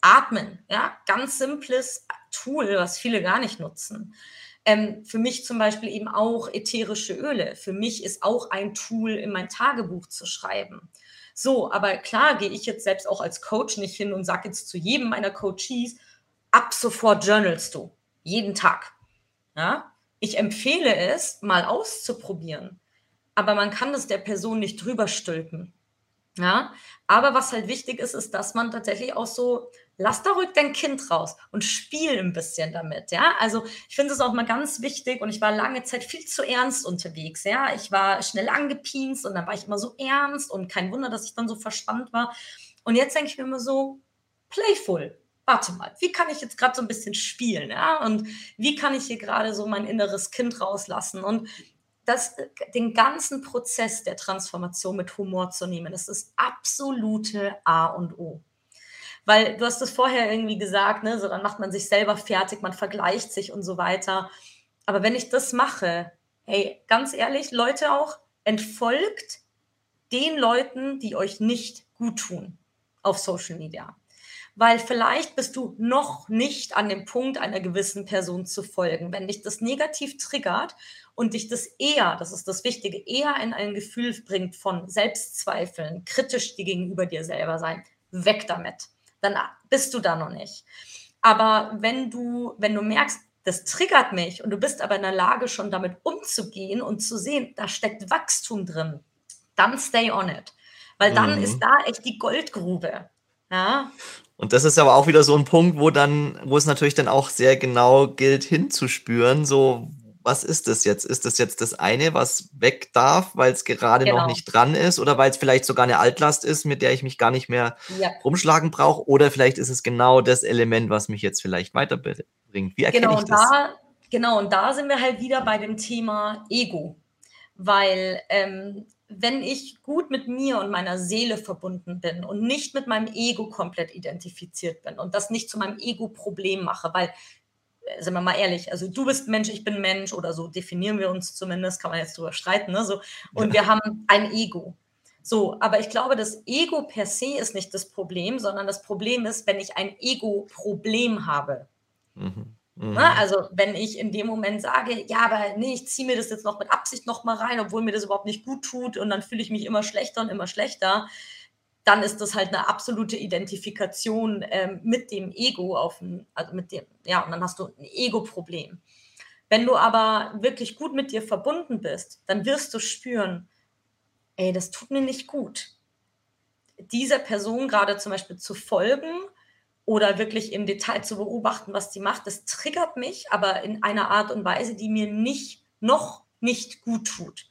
Atmen, ja, ganz simples Tool, was viele gar nicht nutzen. Ähm, für mich zum Beispiel eben auch ätherische Öle. Für mich ist auch ein Tool, in mein Tagebuch zu schreiben. So, aber klar gehe ich jetzt selbst auch als Coach nicht hin und sage jetzt zu jedem meiner Coaches, ab sofort journalst du. Jeden Tag. Ja? Ich empfehle es, mal auszuprobieren. Aber man kann das der Person nicht drüber stülpen. Ja, aber was halt wichtig ist, ist, dass man tatsächlich auch so, lass da ruhig dein Kind raus und spiel ein bisschen damit. Ja, also ich finde es auch mal ganz wichtig und ich war lange Zeit viel zu ernst unterwegs. Ja, ich war schnell angepinst und dann war ich immer so ernst und kein Wunder, dass ich dann so verspannt war. Und jetzt denke ich mir immer so, playful warte mal, wie kann ich jetzt gerade so ein bisschen spielen, ja? Und wie kann ich hier gerade so mein inneres Kind rauslassen? Und das, den ganzen Prozess der Transformation mit Humor zu nehmen, das ist absolute A und O. Weil du hast es vorher irgendwie gesagt, ne, so dann macht man sich selber fertig, man vergleicht sich und so weiter. Aber wenn ich das mache, hey, ganz ehrlich, Leute auch, entfolgt den Leuten, die euch nicht gut tun auf Social Media weil vielleicht bist du noch nicht an dem Punkt, einer gewissen Person zu folgen. Wenn dich das negativ triggert und dich das eher, das ist das Wichtige, eher in ein Gefühl bringt von Selbstzweifeln, kritisch dir gegenüber dir selber sein, weg damit. Dann bist du da noch nicht. Aber wenn du, wenn du merkst, das triggert mich und du bist aber in der Lage, schon damit umzugehen und zu sehen, da steckt Wachstum drin, dann stay on it. Weil dann mhm. ist da echt die Goldgrube. Ja. Und das ist aber auch wieder so ein Punkt, wo dann, wo es natürlich dann auch sehr genau gilt, hinzuspüren, so, was ist das jetzt? Ist das jetzt das eine, was weg darf, weil es gerade genau. noch nicht dran ist oder weil es vielleicht sogar eine Altlast ist, mit der ich mich gar nicht mehr ja. rumschlagen brauche? Oder vielleicht ist es genau das Element, was mich jetzt vielleicht weiterbringt. Wie erkenne genau, ich das? Da, genau, und da sind wir halt wieder bei dem Thema Ego. Weil ähm, wenn ich gut mit mir und meiner Seele verbunden bin und nicht mit meinem Ego komplett identifiziert bin und das nicht zu meinem Ego-Problem mache, weil, sind wir mal ehrlich, also du bist Mensch, ich bin Mensch oder so definieren wir uns zumindest, kann man jetzt drüber streiten, ne? So, und ja. wir haben ein Ego. So, aber ich glaube, das Ego per se ist nicht das Problem, sondern das Problem ist, wenn ich ein Ego-Problem habe. Mhm. Ne? Mhm. Also wenn ich in dem Moment sage, ja, aber nee, ich ziehe mir das jetzt noch mit Absicht noch mal rein, obwohl mir das überhaupt nicht gut tut und dann fühle ich mich immer schlechter und immer schlechter, dann ist das halt eine absolute Identifikation ähm, mit dem Ego auf ein, also mit dem, ja, und dann hast du ein Ego-Problem. Wenn du aber wirklich gut mit dir verbunden bist, dann wirst du spüren, ey, das tut mir nicht gut. Dieser Person gerade zum Beispiel zu folgen oder wirklich im Detail zu beobachten, was die macht, das triggert mich, aber in einer Art und Weise, die mir nicht, noch nicht gut tut.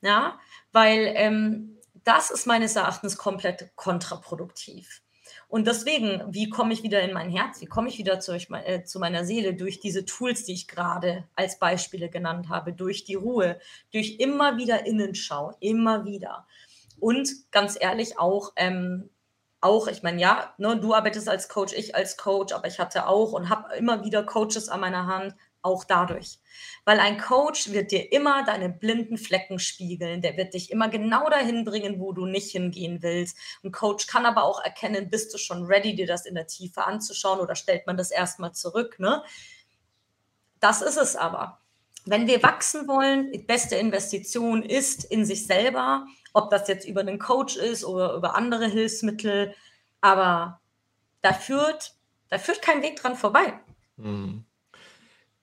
Ja, weil ähm, das ist meines Erachtens komplett kontraproduktiv. Und deswegen, wie komme ich wieder in mein Herz? Wie komme ich wieder zu, äh, zu, meiner Seele durch diese Tools, die ich gerade als Beispiele genannt habe, durch die Ruhe, durch immer wieder Innenschau, immer wieder. Und ganz ehrlich auch ähm, auch, ich meine, ja, ne, du arbeitest als Coach, ich als Coach, aber ich hatte auch und habe immer wieder Coaches an meiner Hand, auch dadurch. Weil ein Coach wird dir immer deine blinden Flecken spiegeln, der wird dich immer genau dahin bringen, wo du nicht hingehen willst. Ein Coach kann aber auch erkennen, bist du schon ready, dir das in der Tiefe anzuschauen oder stellt man das erstmal zurück, ne? Das ist es aber. Wenn wir wachsen wollen, die beste Investition ist in sich selber, ob das jetzt über einen Coach ist oder über andere Hilfsmittel. Aber da führt, da führt kein Weg dran vorbei. Hm.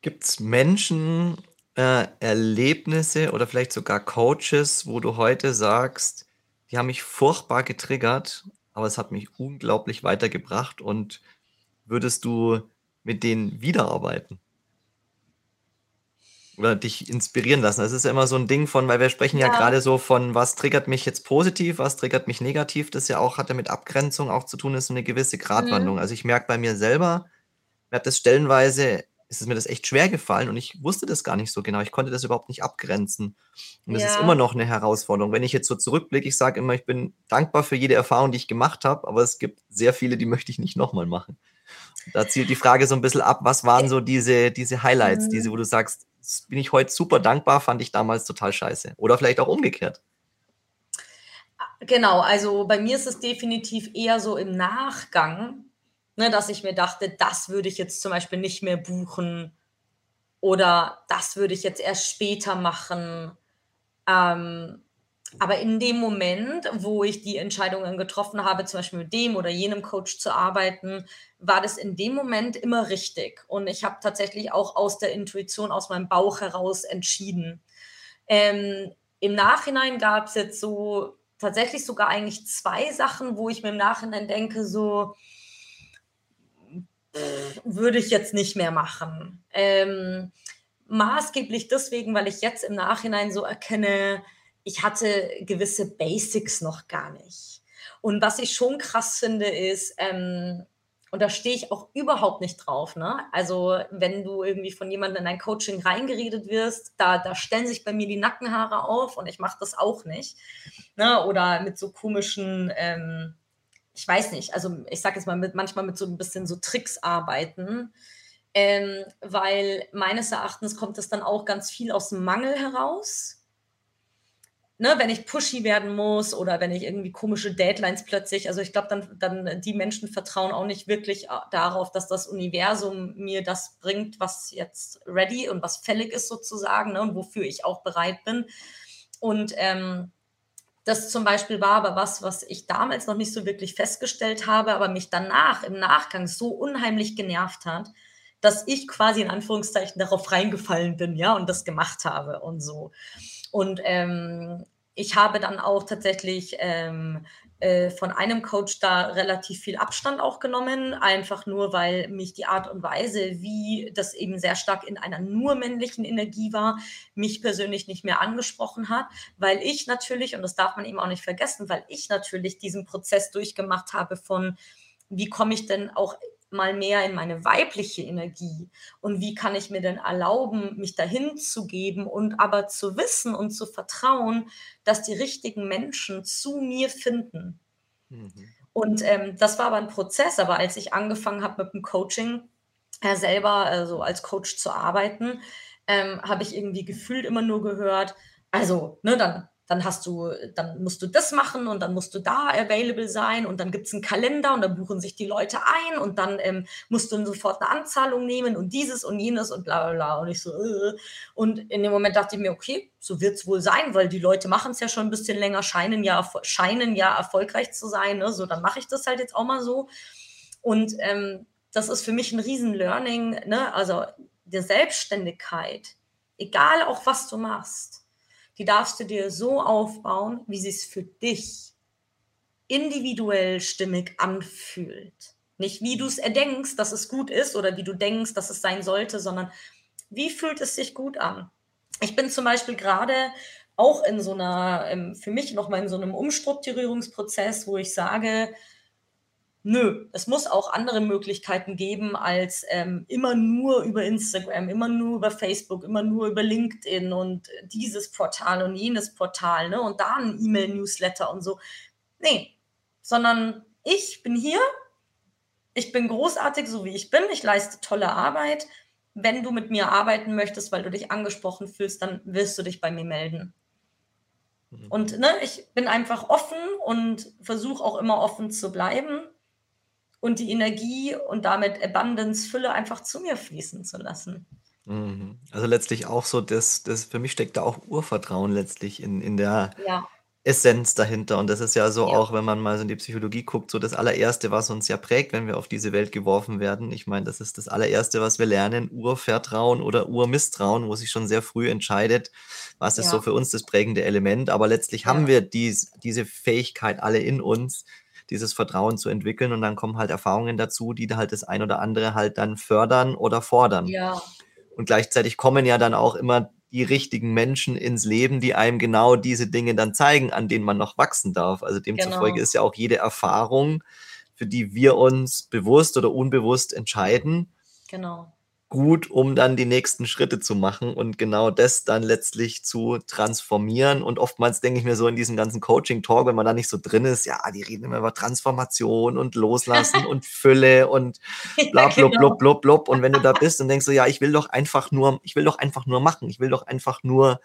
Gibt es Menschen, äh, Erlebnisse oder vielleicht sogar Coaches, wo du heute sagst, die haben mich furchtbar getriggert, aber es hat mich unglaublich weitergebracht und würdest du mit denen wiederarbeiten? Oder dich inspirieren lassen. Das ist ja immer so ein Ding von, weil wir sprechen ja, ja gerade so von, was triggert mich jetzt positiv, was triggert mich negativ. Das ja auch hat ja mit Abgrenzung auch zu tun, ist so eine gewisse Gratwanderung. Mhm. Also ich merke bei mir selber, mir hat das stellenweise, ist es mir das echt schwer gefallen und ich wusste das gar nicht so genau. Ich konnte das überhaupt nicht abgrenzen. Und das ja. ist immer noch eine Herausforderung. Wenn ich jetzt so zurückblicke, ich sage immer, ich bin dankbar für jede Erfahrung, die ich gemacht habe, aber es gibt sehr viele, die möchte ich nicht nochmal machen. Da zielt die Frage so ein bisschen ab, was waren so diese, diese Highlights, mhm. diese, wo du sagst, bin ich heute super dankbar, fand ich damals total scheiße. Oder vielleicht auch umgekehrt. Genau, also bei mir ist es definitiv eher so im Nachgang, ne, dass ich mir dachte, das würde ich jetzt zum Beispiel nicht mehr buchen oder das würde ich jetzt erst später machen. Ähm, aber in dem Moment, wo ich die Entscheidungen getroffen habe, zum Beispiel mit dem oder jenem Coach zu arbeiten, war das in dem Moment immer richtig. Und ich habe tatsächlich auch aus der Intuition, aus meinem Bauch heraus entschieden. Ähm, Im Nachhinein gab es jetzt so tatsächlich sogar eigentlich zwei Sachen, wo ich mir im Nachhinein denke, so würde ich jetzt nicht mehr machen. Ähm, maßgeblich deswegen, weil ich jetzt im Nachhinein so erkenne, ich hatte gewisse Basics noch gar nicht. Und was ich schon krass finde, ist, ähm, und da stehe ich auch überhaupt nicht drauf. Ne? Also, wenn du irgendwie von jemandem in ein Coaching reingeredet wirst, da, da stellen sich bei mir die Nackenhaare auf und ich mache das auch nicht. Ne? Oder mit so komischen, ähm, ich weiß nicht, also ich sage jetzt mal mit, manchmal mit so ein bisschen so Tricks arbeiten. Ähm, weil meines Erachtens kommt es dann auch ganz viel aus dem Mangel heraus ne, wenn ich pushy werden muss oder wenn ich irgendwie komische Deadlines plötzlich, also ich glaube, dann, dann die Menschen vertrauen auch nicht wirklich äh, darauf, dass das Universum mir das bringt, was jetzt ready und was fällig ist sozusagen ne, und wofür ich auch bereit bin. Und ähm, das zum Beispiel war aber was, was ich damals noch nicht so wirklich festgestellt habe, aber mich danach im Nachgang so unheimlich genervt hat, dass ich quasi in Anführungszeichen darauf reingefallen bin, ja, und das gemacht habe und so. Und ähm, ich habe dann auch tatsächlich ähm, äh, von einem Coach da relativ viel Abstand auch genommen, einfach nur, weil mich die Art und Weise, wie das eben sehr stark in einer nur männlichen Energie war, mich persönlich nicht mehr angesprochen hat, weil ich natürlich, und das darf man eben auch nicht vergessen, weil ich natürlich diesen Prozess durchgemacht habe von, wie komme ich denn auch mal mehr in meine weibliche Energie und wie kann ich mir denn erlauben, mich dahin zu geben und aber zu wissen und zu vertrauen, dass die richtigen Menschen zu mir finden. Mhm. Und ähm, das war aber ein Prozess, aber als ich angefangen habe mit dem Coaching, äh, selber also als Coach zu arbeiten, ähm, habe ich irgendwie gefühlt immer nur gehört, also, ne, dann dann hast du, dann musst du das machen und dann musst du da available sein und dann gibt es einen Kalender und dann buchen sich die Leute ein und dann ähm, musst du sofort eine Anzahlung nehmen und dieses und jenes und bla bla bla. Und ich so, äh. und in dem Moment dachte ich mir, okay, so wird es wohl sein, weil die Leute machen es ja schon ein bisschen länger, scheinen ja, scheinen ja erfolgreich zu sein. Ne? So, dann mache ich das halt jetzt auch mal so. Und ähm, das ist für mich ein Riesen-Learning, ne? also der Selbstständigkeit, egal auch was du machst die darfst du dir so aufbauen, wie sie es für dich individuell stimmig anfühlt. Nicht wie du es erdenkst, dass es gut ist oder wie du denkst, dass es sein sollte, sondern wie fühlt es sich gut an? Ich bin zum Beispiel gerade auch in so einer, ähm, für mich nochmal in so einem Umstrukturierungsprozess, wo ich sage, Nö, es muss auch andere Möglichkeiten geben, als ähm, immer nur über Instagram, immer nur über Facebook, immer nur über LinkedIn und dieses Portal und jenes Portal, ne? Und da ein E-Mail-Newsletter und so. Nee, sondern ich bin hier, ich bin großartig, so wie ich bin, ich leiste tolle Arbeit. Wenn du mit mir arbeiten möchtest, weil du dich angesprochen fühlst, dann wirst du dich bei mir melden. Mhm. Und ne, ich bin einfach offen und versuche auch immer offen zu bleiben und die Energie und damit Abundance, Fülle einfach zu mir fließen zu lassen. Mhm. Also letztlich auch so, das, das für mich steckt da auch Urvertrauen letztlich in, in der, ja. Essenz dahinter. Und das ist ja so ja. auch, wenn man mal so in die Psychologie guckt, so das allererste, was uns ja prägt, wenn wir auf diese Welt geworfen werden. Ich meine, das ist das allererste, was wir lernen, Urvertrauen oder Urmisstrauen, wo sich schon sehr früh entscheidet, was ja. ist so für uns das prägende Element. Aber letztlich ja. haben wir dies, diese Fähigkeit alle in uns, dieses Vertrauen zu entwickeln. Und dann kommen halt Erfahrungen dazu, die halt das ein oder andere halt dann fördern oder fordern. Ja. Und gleichzeitig kommen ja dann auch immer die richtigen Menschen ins Leben, die einem genau diese Dinge dann zeigen, an denen man noch wachsen darf. Also demzufolge genau. ist ja auch jede Erfahrung, für die wir uns bewusst oder unbewusst entscheiden, genau gut, um dann die nächsten Schritte zu machen und genau das dann letztlich zu transformieren. Und oftmals denke ich mir so in diesem ganzen Coaching-Talk, wenn man da nicht so drin ist, ja, die reden immer über Transformation und Loslassen und Fülle und bla blub, blub, blub, blub. Und wenn du da bist und denkst so, ja, ich will doch einfach nur, ich will doch einfach nur machen, ich will doch einfach nur,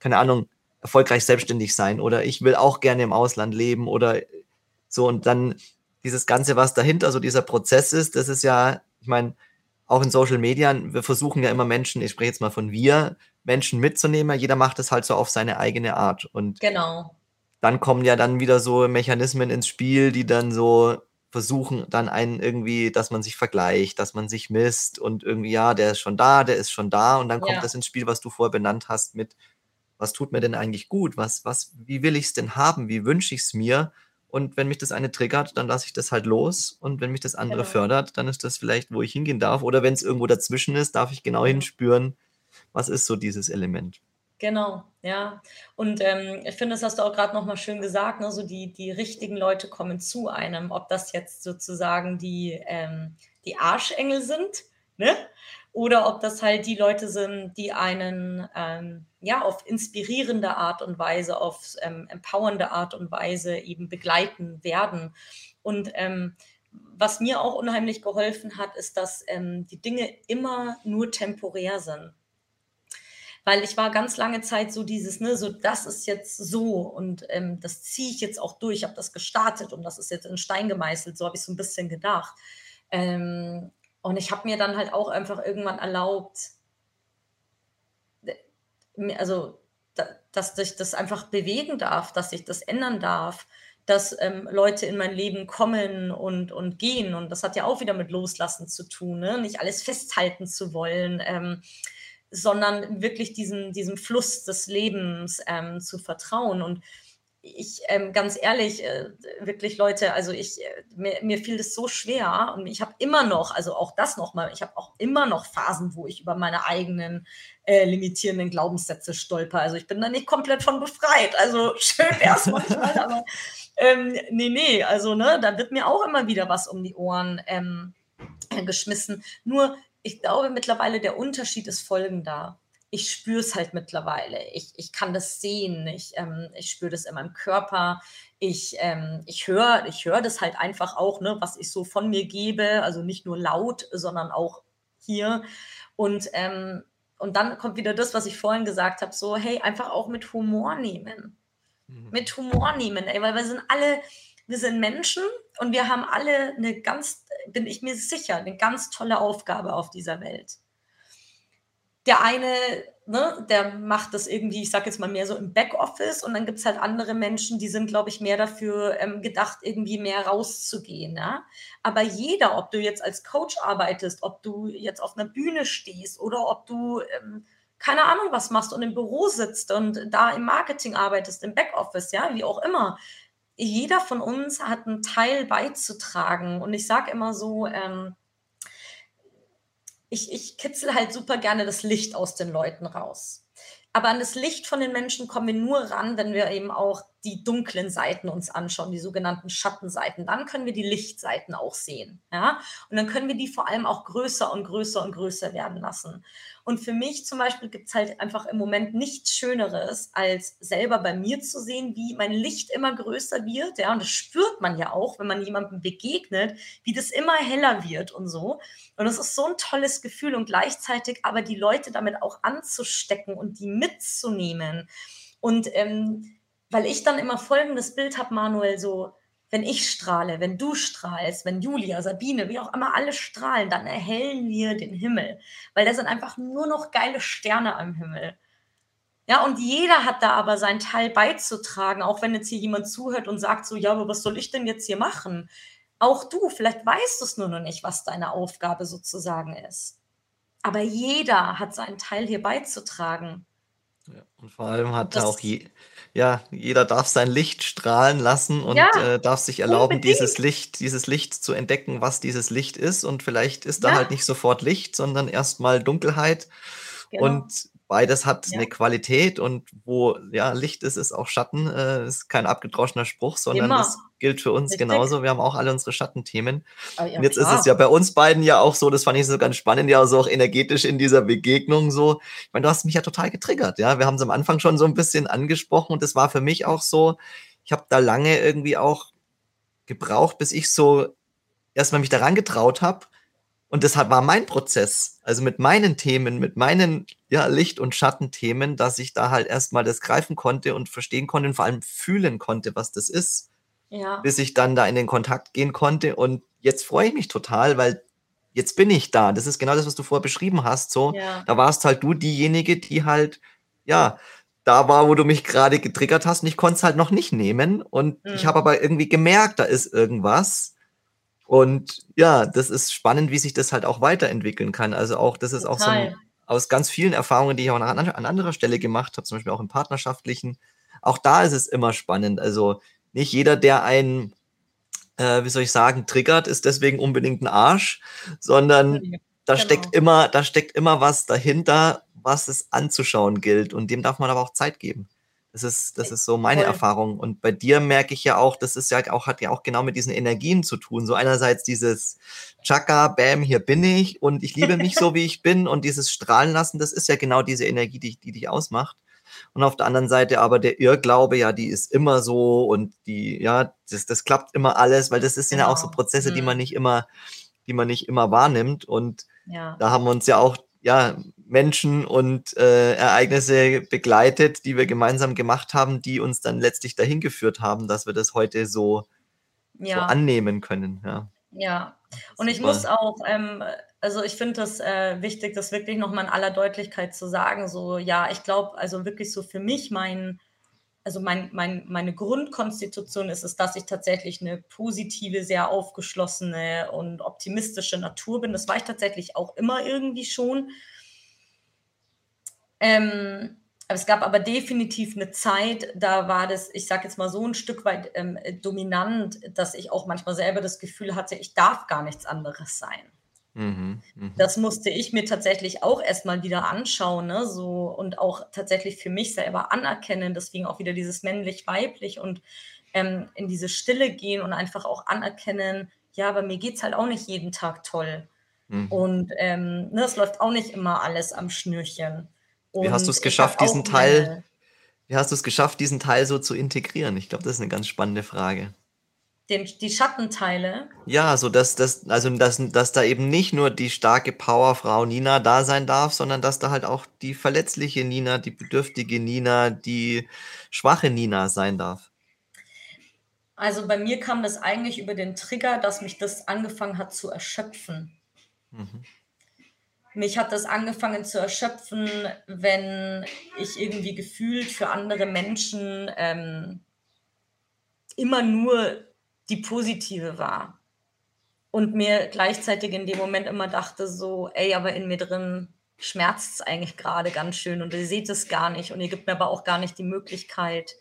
keine Ahnung, erfolgreich selbstständig sein oder ich will auch gerne im Ausland leben oder so und dann dieses Ganze, was dahinter so dieser Prozess ist, das ist ja, ich meine, auch in Social Media, wir versuchen ja immer Menschen, ich spreche jetzt mal von wir, Menschen mitzunehmen. Jeder macht es halt so auf seine eigene Art. Und genau. dann kommen ja dann wieder so Mechanismen ins Spiel, die dann so versuchen, dann einen irgendwie, dass man sich vergleicht, dass man sich misst und irgendwie, ja, der ist schon da, der ist schon da. Und dann kommt ja. das ins Spiel, was du vorher benannt hast, mit, was tut mir denn eigentlich gut? Was, was, wie will ich es denn haben? Wie wünsche ich es mir? Und wenn mich das eine triggert, dann lasse ich das halt los. Und wenn mich das andere genau. fördert, dann ist das vielleicht, wo ich hingehen darf. Oder wenn es irgendwo dazwischen ist, darf ich genau hinspüren, was ist so dieses Element. Genau, ja. Und ähm, ich finde, das hast du auch gerade nochmal schön gesagt, ne? so die, die richtigen Leute kommen zu einem, ob das jetzt sozusagen die, ähm, die Arschengel sind, ne? Oder ob das halt die Leute sind, die einen ähm, ja auf inspirierende Art und Weise, auf ähm, empowernde Art und Weise eben begleiten werden. Und ähm, was mir auch unheimlich geholfen hat, ist, dass ähm, die Dinge immer nur temporär sind. Weil ich war ganz lange Zeit so dieses, ne, so das ist jetzt so und ähm, das ziehe ich jetzt auch durch, ich habe das gestartet und das ist jetzt in Stein gemeißelt, so habe ich so ein bisschen gedacht. Ähm, und ich habe mir dann halt auch einfach irgendwann erlaubt, also dass ich das einfach bewegen darf, dass ich das ändern darf, dass ähm, Leute in mein Leben kommen und, und gehen. Und das hat ja auch wieder mit Loslassen zu tun, ne? nicht alles festhalten zu wollen, ähm, sondern wirklich diesem, diesem Fluss des Lebens ähm, zu vertrauen. Und ich ähm, ganz ehrlich, äh, wirklich Leute, also ich, äh, mir, mir fiel das so schwer und ich habe immer noch, also auch das nochmal, ich habe auch immer noch Phasen, wo ich über meine eigenen äh, limitierenden Glaubenssätze stolper. Also ich bin da nicht komplett von befreit. Also schön es manchmal, aber ähm, nee, nee, also ne, da wird mir auch immer wieder was um die Ohren ähm, geschmissen. Nur ich glaube mittlerweile, der Unterschied ist folgender ich spüre es halt mittlerweile. Ich, ich kann das sehen. Ich, ähm, ich spüre das in meinem Körper. Ich, ähm, ich höre ich hör das halt einfach auch, ne, was ich so von mir gebe. Also nicht nur laut, sondern auch hier. Und, ähm, und dann kommt wieder das, was ich vorhin gesagt habe: so, hey, einfach auch mit Humor nehmen. Mhm. Mit Humor nehmen, ey, weil wir sind alle, wir sind Menschen und wir haben alle eine ganz, bin ich mir sicher, eine ganz tolle Aufgabe auf dieser Welt der eine, ne, der macht das irgendwie, ich sag jetzt mal mehr so im Backoffice und dann gibt es halt andere Menschen, die sind, glaube ich, mehr dafür ähm, gedacht, irgendwie mehr rauszugehen. Ja? Aber jeder, ob du jetzt als Coach arbeitest, ob du jetzt auf einer Bühne stehst oder ob du ähm, keine Ahnung was machst und im Büro sitzt und da im Marketing arbeitest, im Backoffice, ja, wie auch immer. Jeder von uns hat einen Teil beizutragen. Und ich sage immer so, ähm, ich, ich kitzel halt super gerne das Licht aus den Leuten raus. Aber an das Licht von den Menschen kommen wir nur ran, wenn wir eben auch die dunklen Seiten uns anschauen, die sogenannten Schattenseiten. Dann können wir die Lichtseiten auch sehen. Ja? Und dann können wir die vor allem auch größer und größer und größer werden lassen. Und für mich zum Beispiel gibt es halt einfach im Moment nichts Schöneres, als selber bei mir zu sehen, wie mein Licht immer größer wird. Ja, und das spürt man ja auch, wenn man jemandem begegnet, wie das immer heller wird und so. Und das ist so ein tolles Gefühl und gleichzeitig aber die Leute damit auch anzustecken und die mitzunehmen. Und ähm, weil ich dann immer folgendes Bild habe, Manuel, so, wenn ich strahle, wenn du strahlst, wenn Julia, Sabine, wie auch immer alle strahlen, dann erhellen wir den Himmel. Weil da sind einfach nur noch geile Sterne am Himmel. Ja, und jeder hat da aber seinen Teil beizutragen, auch wenn jetzt hier jemand zuhört und sagt so, ja, aber was soll ich denn jetzt hier machen? Auch du, vielleicht weißt du es nur noch nicht, was deine Aufgabe sozusagen ist. Aber jeder hat seinen Teil hier beizutragen. Ja, und vor allem hat auch je, ja, jeder darf sein Licht strahlen lassen und ja, äh, darf sich erlauben, unbedingt. dieses Licht, dieses Licht zu entdecken, was dieses Licht ist. Und vielleicht ist ja. da halt nicht sofort Licht, sondern erstmal Dunkelheit. Genau. Und beides hat ja. eine Qualität und wo ja Licht ist, ist auch Schatten. Äh, ist kein abgedroschener Spruch, sondern Immer. das gilt für uns Richtig. genauso. Wir haben auch alle unsere Schattenthemen. Ah, ja, und jetzt klar. ist es ja bei uns beiden ja auch so, das fand ich so ganz spannend, ja, so auch energetisch in dieser Begegnung so. Ich meine, du hast mich ja total getriggert, ja. Wir haben es am Anfang schon so ein bisschen angesprochen und es war für mich auch so, ich habe da lange irgendwie auch gebraucht, bis ich so erstmal mich daran getraut habe und das war mein Prozess, also mit meinen Themen, mit meinen ja, Licht- und Schattenthemen, dass ich da halt erstmal das greifen konnte und verstehen konnte und vor allem fühlen konnte, was das ist. Ja. Bis ich dann da in den Kontakt gehen konnte. Und jetzt freue ich mich total, weil jetzt bin ich da. Das ist genau das, was du vorher beschrieben hast. So, ja. da warst halt du diejenige, die halt, ja, da war, wo du mich gerade getriggert hast und ich konnte es halt noch nicht nehmen. Und mhm. ich habe aber irgendwie gemerkt, da ist irgendwas. Und ja, das ist spannend, wie sich das halt auch weiterentwickeln kann. Also auch, das ist Total. auch so ein, aus ganz vielen Erfahrungen, die ich auch an, an anderer Stelle gemacht habe, zum Beispiel auch im partnerschaftlichen. Auch da ist es immer spannend. Also nicht jeder, der einen, äh, wie soll ich sagen, triggert, ist deswegen unbedingt ein Arsch, sondern da genau. steckt immer, da steckt immer was dahinter, was es anzuschauen gilt. Und dem darf man aber auch Zeit geben. Das ist, das ist so meine Voll. Erfahrung. Und bei dir merke ich ja auch, das ist ja auch, hat ja auch genau mit diesen Energien zu tun. So einerseits dieses Chaka, Bam, hier bin ich und ich liebe mich so, wie ich bin und dieses Strahlen lassen, das ist ja genau diese Energie, die, die dich ausmacht. Und auf der anderen Seite aber der Irrglaube, ja, die ist immer so und die, ja, das, das klappt immer alles, weil das ist genau. ja auch so genau. Prozesse, mhm. die man nicht immer, die man nicht immer wahrnimmt. Und ja. da haben wir uns ja auch ja, Menschen und äh, Ereignisse begleitet, die wir gemeinsam gemacht haben, die uns dann letztlich dahin geführt haben, dass wir das heute so, ja. so annehmen können. Ja, ja. und ich muss auch, ähm, also ich finde das äh, wichtig, das wirklich nochmal in aller Deutlichkeit zu sagen. So, ja, ich glaube, also wirklich so für mich mein also mein, mein, meine Grundkonstitution ist es, dass ich tatsächlich eine positive, sehr aufgeschlossene und optimistische Natur bin. Das war ich tatsächlich auch immer irgendwie schon. Ähm, es gab aber definitiv eine Zeit, da war das, ich sage jetzt mal so ein Stück weit ähm, dominant, dass ich auch manchmal selber das Gefühl hatte, ich darf gar nichts anderes sein. Mhm, mh. Das musste ich mir tatsächlich auch erstmal wieder anschauen, ne? So und auch tatsächlich für mich selber anerkennen. Deswegen auch wieder dieses männlich-weiblich und ähm, in diese Stille gehen und einfach auch anerkennen, ja, bei mir geht es halt auch nicht jeden Tag toll. Mhm. Und ähm, ne, es läuft auch nicht immer alles am Schnürchen. Wie hast du es geschafft, diesen Teil, wie hast du es geschafft, diesen Teil so zu integrieren? Ich glaube, das ist eine ganz spannende Frage den, die Schattenteile. Ja, so dass, dass, also dass, dass da eben nicht nur die starke Powerfrau Nina da sein darf, sondern dass da halt auch die verletzliche Nina, die bedürftige Nina, die schwache Nina sein darf. Also bei mir kam das eigentlich über den Trigger, dass mich das angefangen hat zu erschöpfen. Mhm. Mich hat das angefangen zu erschöpfen, wenn ich irgendwie gefühlt für andere Menschen ähm, immer nur die positive war. Und mir gleichzeitig in dem Moment immer dachte so, ey, aber in mir drin schmerzt es eigentlich gerade ganz schön und ihr seht es gar nicht und ihr gibt mir aber auch gar nicht die Möglichkeit,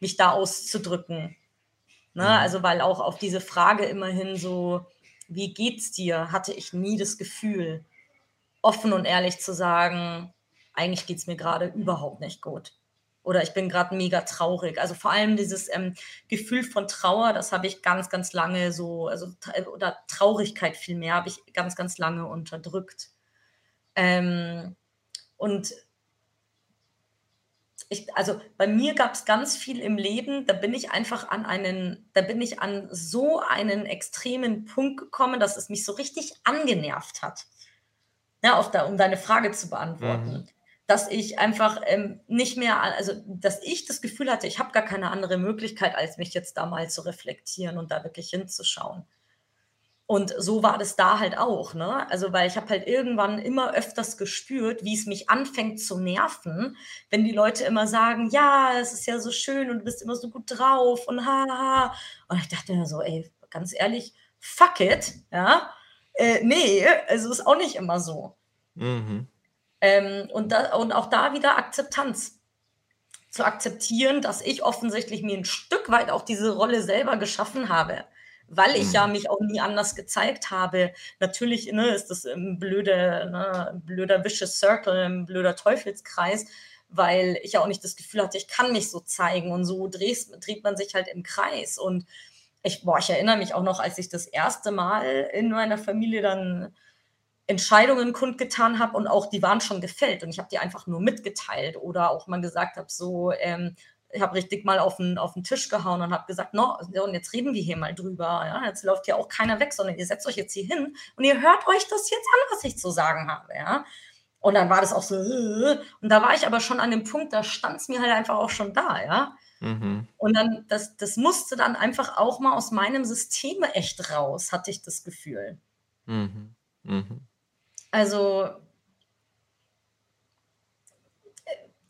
mich da auszudrücken. Ne? Mhm. Also weil auch auf diese Frage immerhin so, wie geht's dir, hatte ich nie das Gefühl, offen und ehrlich zu sagen, eigentlich geht es mir gerade überhaupt nicht gut oder ich bin gerade mega traurig. Also vor allem dieses ähm, Gefühl von Trauer, das habe ich ganz, ganz lange so, also oder Traurigkeit vielmehr, habe ich ganz, ganz lange unterdrückt. Ähm, und ich, also bei mir gab es ganz viel im Leben, da bin ich einfach an einen, da bin ich an so einen extremen Punkt gekommen, dass es mich so richtig angenervt hat. Ja, auf da, um deine Frage zu beantworten. Mhm dass ich einfach ähm, nicht mehr, also dass ich das Gefühl hatte, ich habe gar keine andere Möglichkeit, als mich jetzt da mal zu reflektieren und da wirklich hinzuschauen. Und so war das da halt auch, ne? Also, weil ich habe halt irgendwann immer öfters gespürt, wie es mich anfängt zu nerven, wenn die Leute immer sagen: „Ja, es ist ja so schön und du bist immer so gut drauf und ha, ha.“ Und ich dachte mir so: „Ey, ganz ehrlich, fuck it“, ja? Äh, ne, also ist auch nicht immer so. Mhm. Ähm, und da und auch da wieder Akzeptanz. Zu akzeptieren, dass ich offensichtlich mir 'n Stück weit auch diese Rolle selber geschaffen habe weil ich ja Mhm. mich auch nie anders gezeigt habe. Natürlich, ne, ist das 'n blöde ne, blöder vicious circle, 'n blöder Teufelskreis, weil ich ja auch nicht das Gefühl hatte, ich kann mich so zeigen und so drehst dreht man sich halt im Kreis. Und ich boah, ich erinnere mich auch noch, als ich das erste Mal in meiner Familie dann Entscheidungen kundgetan habe und auch die waren schon gefällt und ich habe die einfach nur mitgeteilt oder auch mal gesagt habe, so, ähm ich habe richtig mal auf 'n auf 'n Tisch gehauen und habe gesagt: „No, und jetzt reden wir hier mal drüber, ja? Jetzt läuft hier auch keiner weg, sondern ihr setzt euch jetzt hier hin und ihr hört euch das jetzt an, was ich zu sagen habe, ja?“ Und dann war das auch so und da war ich aber schon an dem Punkt, da stand's mir halt einfach auch schon da, ja? Mhm. Und dann das das musste dann einfach auch mal aus meinem System echt raus, hatte ich das Gefühl. Mhm. Mhm. Also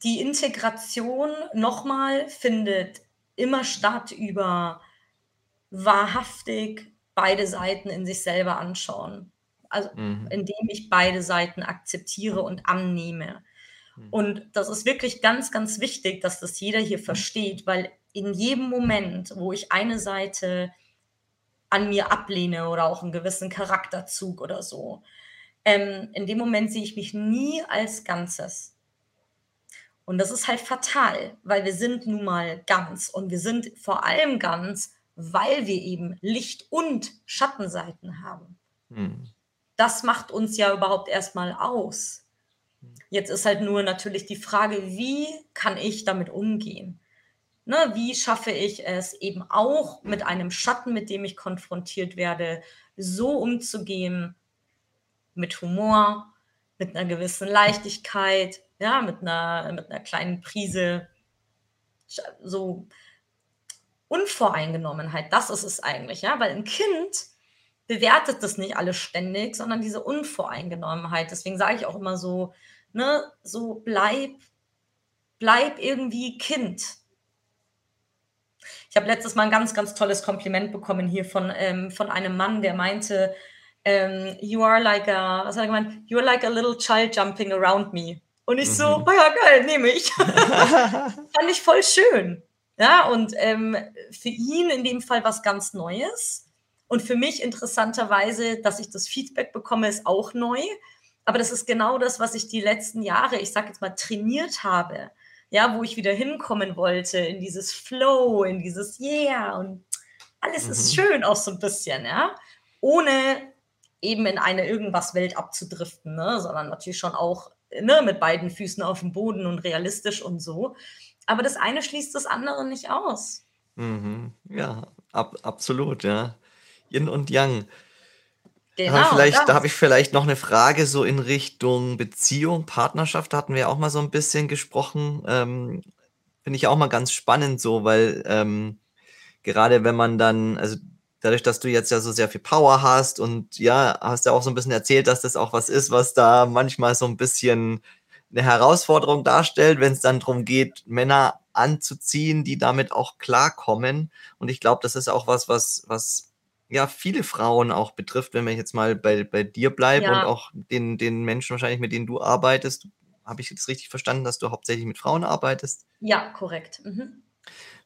die Integration noch mal findet immer statt über wahrhaftig beide Seiten in sich selber anschauen. Also, Mhm. indem ich beide Seiten akzeptiere und annehme. Mhm. Und das ist wirklich ganz, ganz wichtig, dass das jeder hier versteht, weil in jedem Moment, wo ich eine Seite an mir ablehne oder auch 'n gewissen Charakterzug oder so, ähm, in dem Moment sehe ich mich nie als Ganzes. Und das ist halt fatal, weil wir sind nun mal ganz und wir sind vor allem ganz, weil wir eben Licht und Schattenseiten haben. Mhm. Das macht uns ja überhaupt erst mal aus. Jetzt ist halt nur natürlich die Frage: Wie kann ich damit umgehen? Ne, wie schaffe ich es eben auch mit einem Schatten, mit dem ich konfrontiert werde, so umzugehen mit Humor, mit 'ner gewissen Leichtigkeit, ja, mit 'ner mit 'ner kleinen Prise so Unvoreingenommenheit, das ist es eigentlich, ja? Weil 'n Kind bewertet das nicht alles ständig, sondern diese Unvoreingenommenheit. Deswegen sage ich auch immer so, ne, so: „Bleib bleib irgendwie Kind.“ Ich habe letztes Mal 'n ganz, ganz tolles Kompliment bekommen hier von ähm, von einem Mann, der meinte, ähm: „You are like a“ was hat er gemeint? „You are like a little child jumping around me.“ Und ich so: Mhm. „Oh ja, geil, nehme ich.“ Fand ich voll schön. Ja, und, ähm, für ihn in dem Fall was ganz Neues und für mich interessanterweise, dass ich das Feedback bekomme, ist auch neu. Aber das ist genau das, was ich die letzten Jahre, ich sage jetzt mal, trainiert habe, ja, wo ich wieder hinkommen wollte in dieses Flow, in dieses „Yeah“ und alles ist Mhm. schön auch so 'n bisschen, ja? Ohne eben in eine Irgendwas-Welt abzudriften, ne, sondern natürlich schon auch, ne, mit beiden Füßen aufm Boden und realistisch und so. Aber das eine schließt das andere nicht aus. Mhm. Ja, ab absolut, ja. Yin und Yang. Da habe ich Genau, vielleicht da habe das. ich vielleicht noch 'ne Frage so in Richtung Beziehung, Partnerschaft, da hatten wir auch mal so 'n bisschen gesprochen. Ähm, finde ich auch mal ganz spannend so, weil, ähm, gerade wenn man dann also, dadurch, dass du jetzt ja so sehr viel Power hast und ja, hast ja auch so 'n bisschen erzählt, dass das auch was ist, was da manchmal so 'n bisschen 'ne Herausforderung darstellt, wenn's dann drum geht, Männer anzuziehen, die damit auch klarkommen. Und ich glaube, das ist auch was, was was, ja, viele Frauen auch betrifft, wenn ich jetzt mal bei bei dir bleibe und Ja. auch den den Menschen wahrscheinlich, mit denen du arbeitest. Habe ich das richtig verstanden, dass du hauptsächlich mit Frauen arbeitest? Ja, korrekt. Mhm.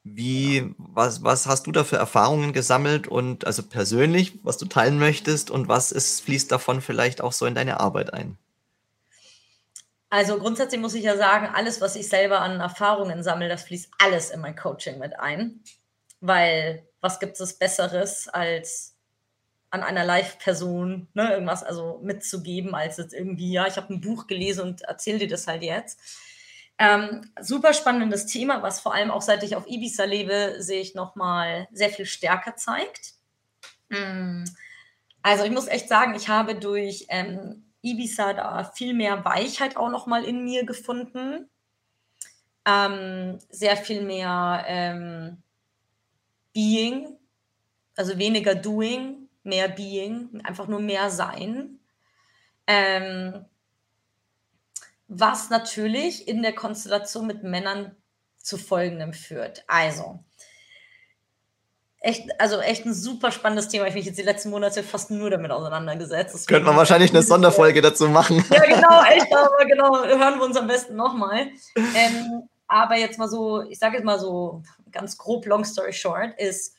Wie was was hast du da für Erfahrungen gesammelt und also, persönlich, was du teilen möchtest und was ist fließt davon vielleicht auch so in deine Arbeit ein? Also, grundsätzlich muss ich ja sagen, alles, was ich selber an Erfahrungen sammle, das fließt alles in mein Coaching mit ein. Weil was gibt es Besseres, als an einer Live-Person, ne, irgendwas also, mitzugeben, als jetzt irgendwie: „Ja, ich habe 'n Buch gelesen und erzähle dir das halt jetzt.“ Ähm, super spannendes Thema, was vor allem auch seit ich auf Ibiza lebe, sich noch mal sehr viel stärker zeigt. Hm, also, ich muss echt sagen, ich habe durch, ähm, Ibiza da viel mehr Weichheit auch noch mal in mir gefunden. Ähm, sehr viel mehr, ähm Being, also, weniger Doing. mehr Being, einfach nur mehr Sein. Ähm, was natürlich in der Konstellation mit Männern zu folgendem führt. Also, echt, also echt ein super spannendes Thema. Ich mich jetzt die letzten Monate fast nur damit auseinandergesetzt. Deswegen Könnte man wahrscheinlich eine Sonderfolge dazu machen. Ja, genau, echt, aber genau, hören wir uns am besten nochmal. Ähm, aber jetzt mal so, ich sage jetzt mal so ganz grob, long story short, ist,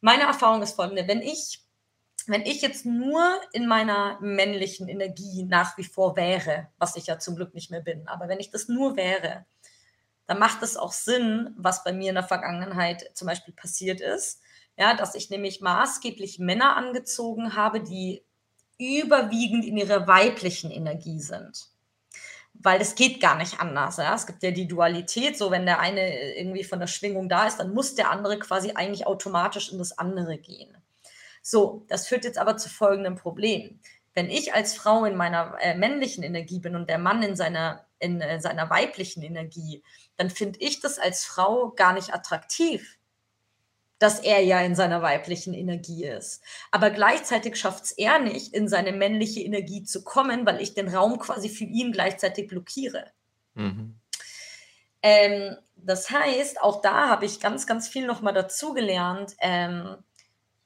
meine Erfahrung ist folgende, wenn ich wenn ich jetzt nur in meiner männlichen Energie nach wie vor wäre, was ich ja zum Glück nicht mehr bin, aber wenn ich das nur wäre, dann macht es auch Sinn, was bei mir in der Vergangenheit zum Beispiel passiert ist, ja, dass ich nämlich maßgeblich Männer angezogen habe, die überwiegend in ihrer weiblichen Energie sind. Weil es geht gar nicht anders. Ja? Es gibt ja die Dualität, so wenn der eine irgendwie von der Schwingung da ist, dann muss der andere quasi eigentlich automatisch in das andere gehen. So, das führt jetzt aber zu folgendem Problem. Wenn ich als Frau in meiner äh, männlichen Energie bin und der Mann in seiner, in äh, seiner weiblichen Energie, dann finde ich das als Frau gar nicht attraktiv, dass er ja in seiner weiblichen Energie ist. Aber gleichzeitig schafft es er nicht, in seine männliche Energie zu kommen, weil ich den Raum quasi für ihn gleichzeitig blockiere. Mhm. Ähm, das heißt, auch da habe ich ganz, ganz viel nochmal dazugelernt. Ähm,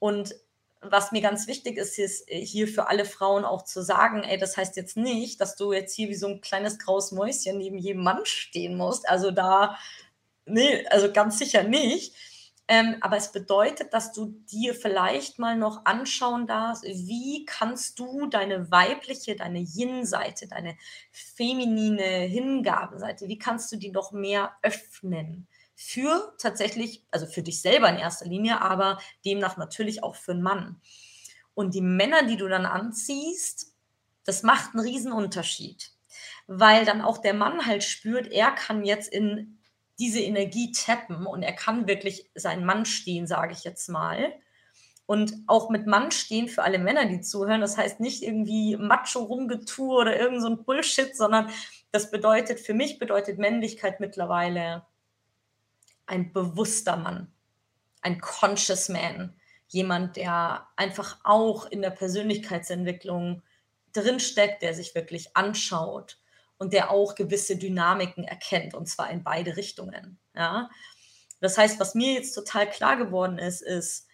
und was mir ganz wichtig ist, ist äh, hier für alle Frauen auch zu sagen, ey, das heißt jetzt nicht, dass du jetzt hier wie so ein kleines graues Mäuschen neben jedem Mann stehen musst. Also da, nee, also ganz sicher nicht. Ähm, aber es bedeutet, dass du dir vielleicht mal noch anschauen darfst, wie kannst du deine weibliche, deine Yin-Seite, deine feminine Hingabenseite, wie kannst du die noch mehr öffnen? Für tatsächlich, also für dich selber in erster Linie, aber demnach natürlich auch für einen Mann. Und die Männer, die du dann anziehst, das macht einen riesen Unterschied, weil dann auch der Mann halt spürt, er kann jetzt in diese Energie tappen und er kann wirklich sein Mann stehen, sage ich jetzt mal. Und auch mit Mann stehen für alle Männer, die zuhören, das heißt nicht irgendwie Macho rumgetue oder irgend so ein Bullshit, sondern das bedeutet, für mich bedeutet Männlichkeit mittlerweile ein bewusster Mann, ein conscious man, jemand, der einfach auch in der Persönlichkeitsentwicklung drinsteckt, der sich wirklich anschaut und der auch gewisse Dynamiken erkennt, und zwar in beide Richtungen. Ja? Das heißt, was mir jetzt total klar geworden ist, ist,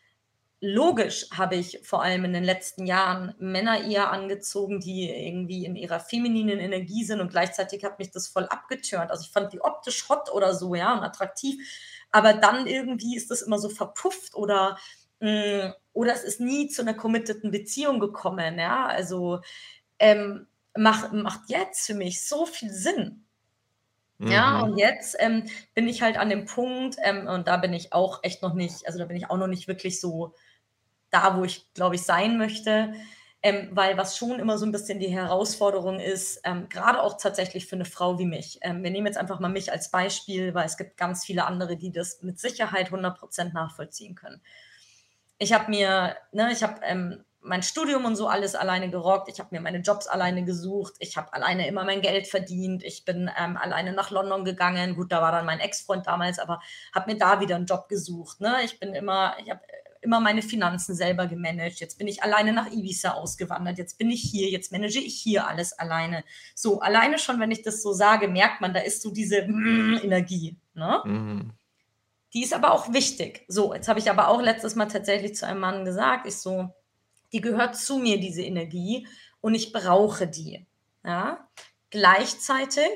logisch habe ich vor allem in den letzten Jahren Männer eher angezogen, die irgendwie in ihrer femininen Energie sind und gleichzeitig hat mich das voll abgetürnt. Also ich fand die optisch hot oder so, ja, und attraktiv, aber dann irgendwie ist das immer so verpufft oder mh, mm, oder es ist nie zu einer committeden Beziehung gekommen, ja, also ähm, macht, macht jetzt für mich so viel Sinn. Ja, und mhm. jetzt ähm, bin ich halt an dem Punkt, ähm, und da bin ich auch echt noch nicht, also da bin ich auch noch nicht wirklich so da, wo ich, glaube ich, sein möchte. Ähm, weil was schon immer so ein bisschen die Herausforderung ist, ähm, gerade auch tatsächlich für eine Frau wie mich. Ähm, wir nehmen jetzt einfach mal mich als Beispiel, weil es gibt ganz viele andere, die das mit Sicherheit 100% nachvollziehen können. Ich habe mir, ne, ich habe ähm, mein Studium und so alles alleine gerockt. Ich habe mir meine Jobs alleine gesucht. Ich habe alleine immer mein Geld verdient. Ich bin ähm, alleine nach London gegangen. Gut, da war dann mein Ex-Freund damals, aber habe mir da wieder einen Job gesucht. Ne? Ich bin immer, ich habe immer meine Finanzen selber gemanagt. Jetzt bin ich alleine nach Ibiza ausgewandert. Jetzt bin ich hier. Jetzt manage ich hier alles alleine. So, alleine schon, wenn ich das so sage, merkt man, da ist so diese mm, Energie. Ne? Mhm. Die ist aber auch wichtig. So, jetzt habe ich aber auch letztes Mal tatsächlich zu einem Mann gesagt, ich so, die gehört zu mir, diese Energie, und ich brauche die. Ja? Gleichzeitig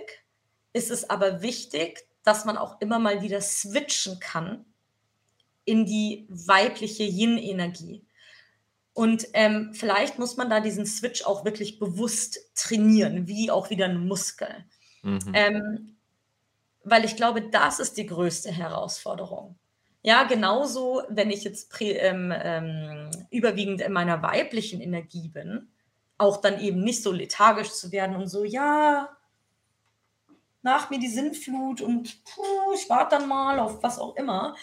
ist es aber wichtig, dass man auch immer mal wieder switchen kann in die weibliche Yin-Energie. Und ähm, vielleicht muss man da diesen Switch auch wirklich bewusst trainieren, wie auch wieder ein Muskel. Mhm. Ähm, weil ich glaube, das ist die größte Herausforderung. Ja, genauso, wenn ich jetzt ähm, ähm, überwiegend in meiner weiblichen Energie bin, auch dann eben nicht so lethargisch zu werden und so, ja, nach mir die Sinnflut und puh, ich warte dann mal auf was auch immer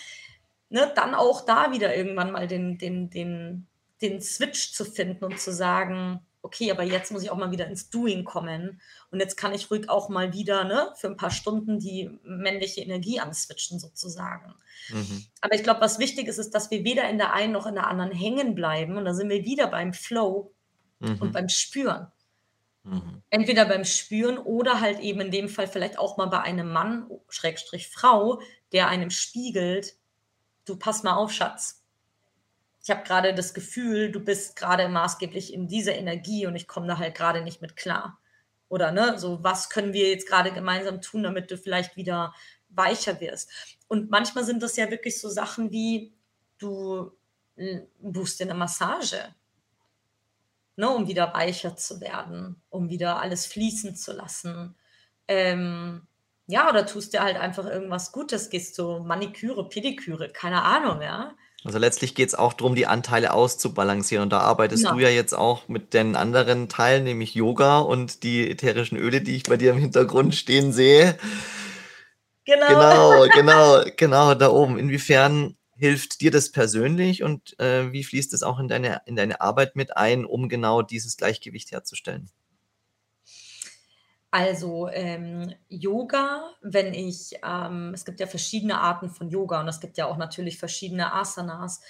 ne, dann auch da wieder irgendwann mal den, den, den, den Switch zu finden und zu sagen, okay, aber jetzt muss ich auch mal wieder ins Doing kommen und jetzt kann ich ruhig auch mal wieder ne, für ein paar Stunden die männliche Energie answitchen sozusagen. Mhm. Aber ich glaube, was wichtig ist, ist, dass wir weder in der einen noch in der anderen hängen bleiben und da sind wir wieder beim Flow mhm. und beim Spüren. Mhm. Entweder beim Spüren oder halt eben in dem Fall vielleicht auch mal bei einem Mann, Schrägstrich Frau, der einem spiegelt, du pass mal auf, Schatz ich habe gerade das Gefühl, du bist gerade maßgeblich in dieser Energie und ich komme da halt gerade nicht mit klar. Oder ne, so was können wir jetzt gerade gemeinsam tun, damit du vielleicht wieder weicher wirst. Und manchmal sind das ja wirklich so Sachen wie, du buchst dir eine Massage, ne, um wieder weicher zu werden, um wieder alles fließen zu lassen. Ähm, ja, oder tust dir halt einfach irgendwas Gutes, gehst du Maniküre, Pediküre, keine Ahnung, ja. Also letztlich geht es auch darum, die Anteile auszubalancieren. Und da arbeitest ja. du ja jetzt auch mit den anderen Teilen, nämlich Yoga und die ätherischen Öle, die ich bei dir im Hintergrund stehen sehe. Genau. Genau, genau, genau, da oben. Inwiefern hilft dir das persönlich und äh, wie fließt es auch in deine, in deine Arbeit mit ein, um genau dieses Gleichgewicht herzustellen? Also ähm, Yoga, wenn ich, ähm, es gibt ja verschiedene Arten von Yoga und es gibt ja auch natürlich verschiedene Asanas.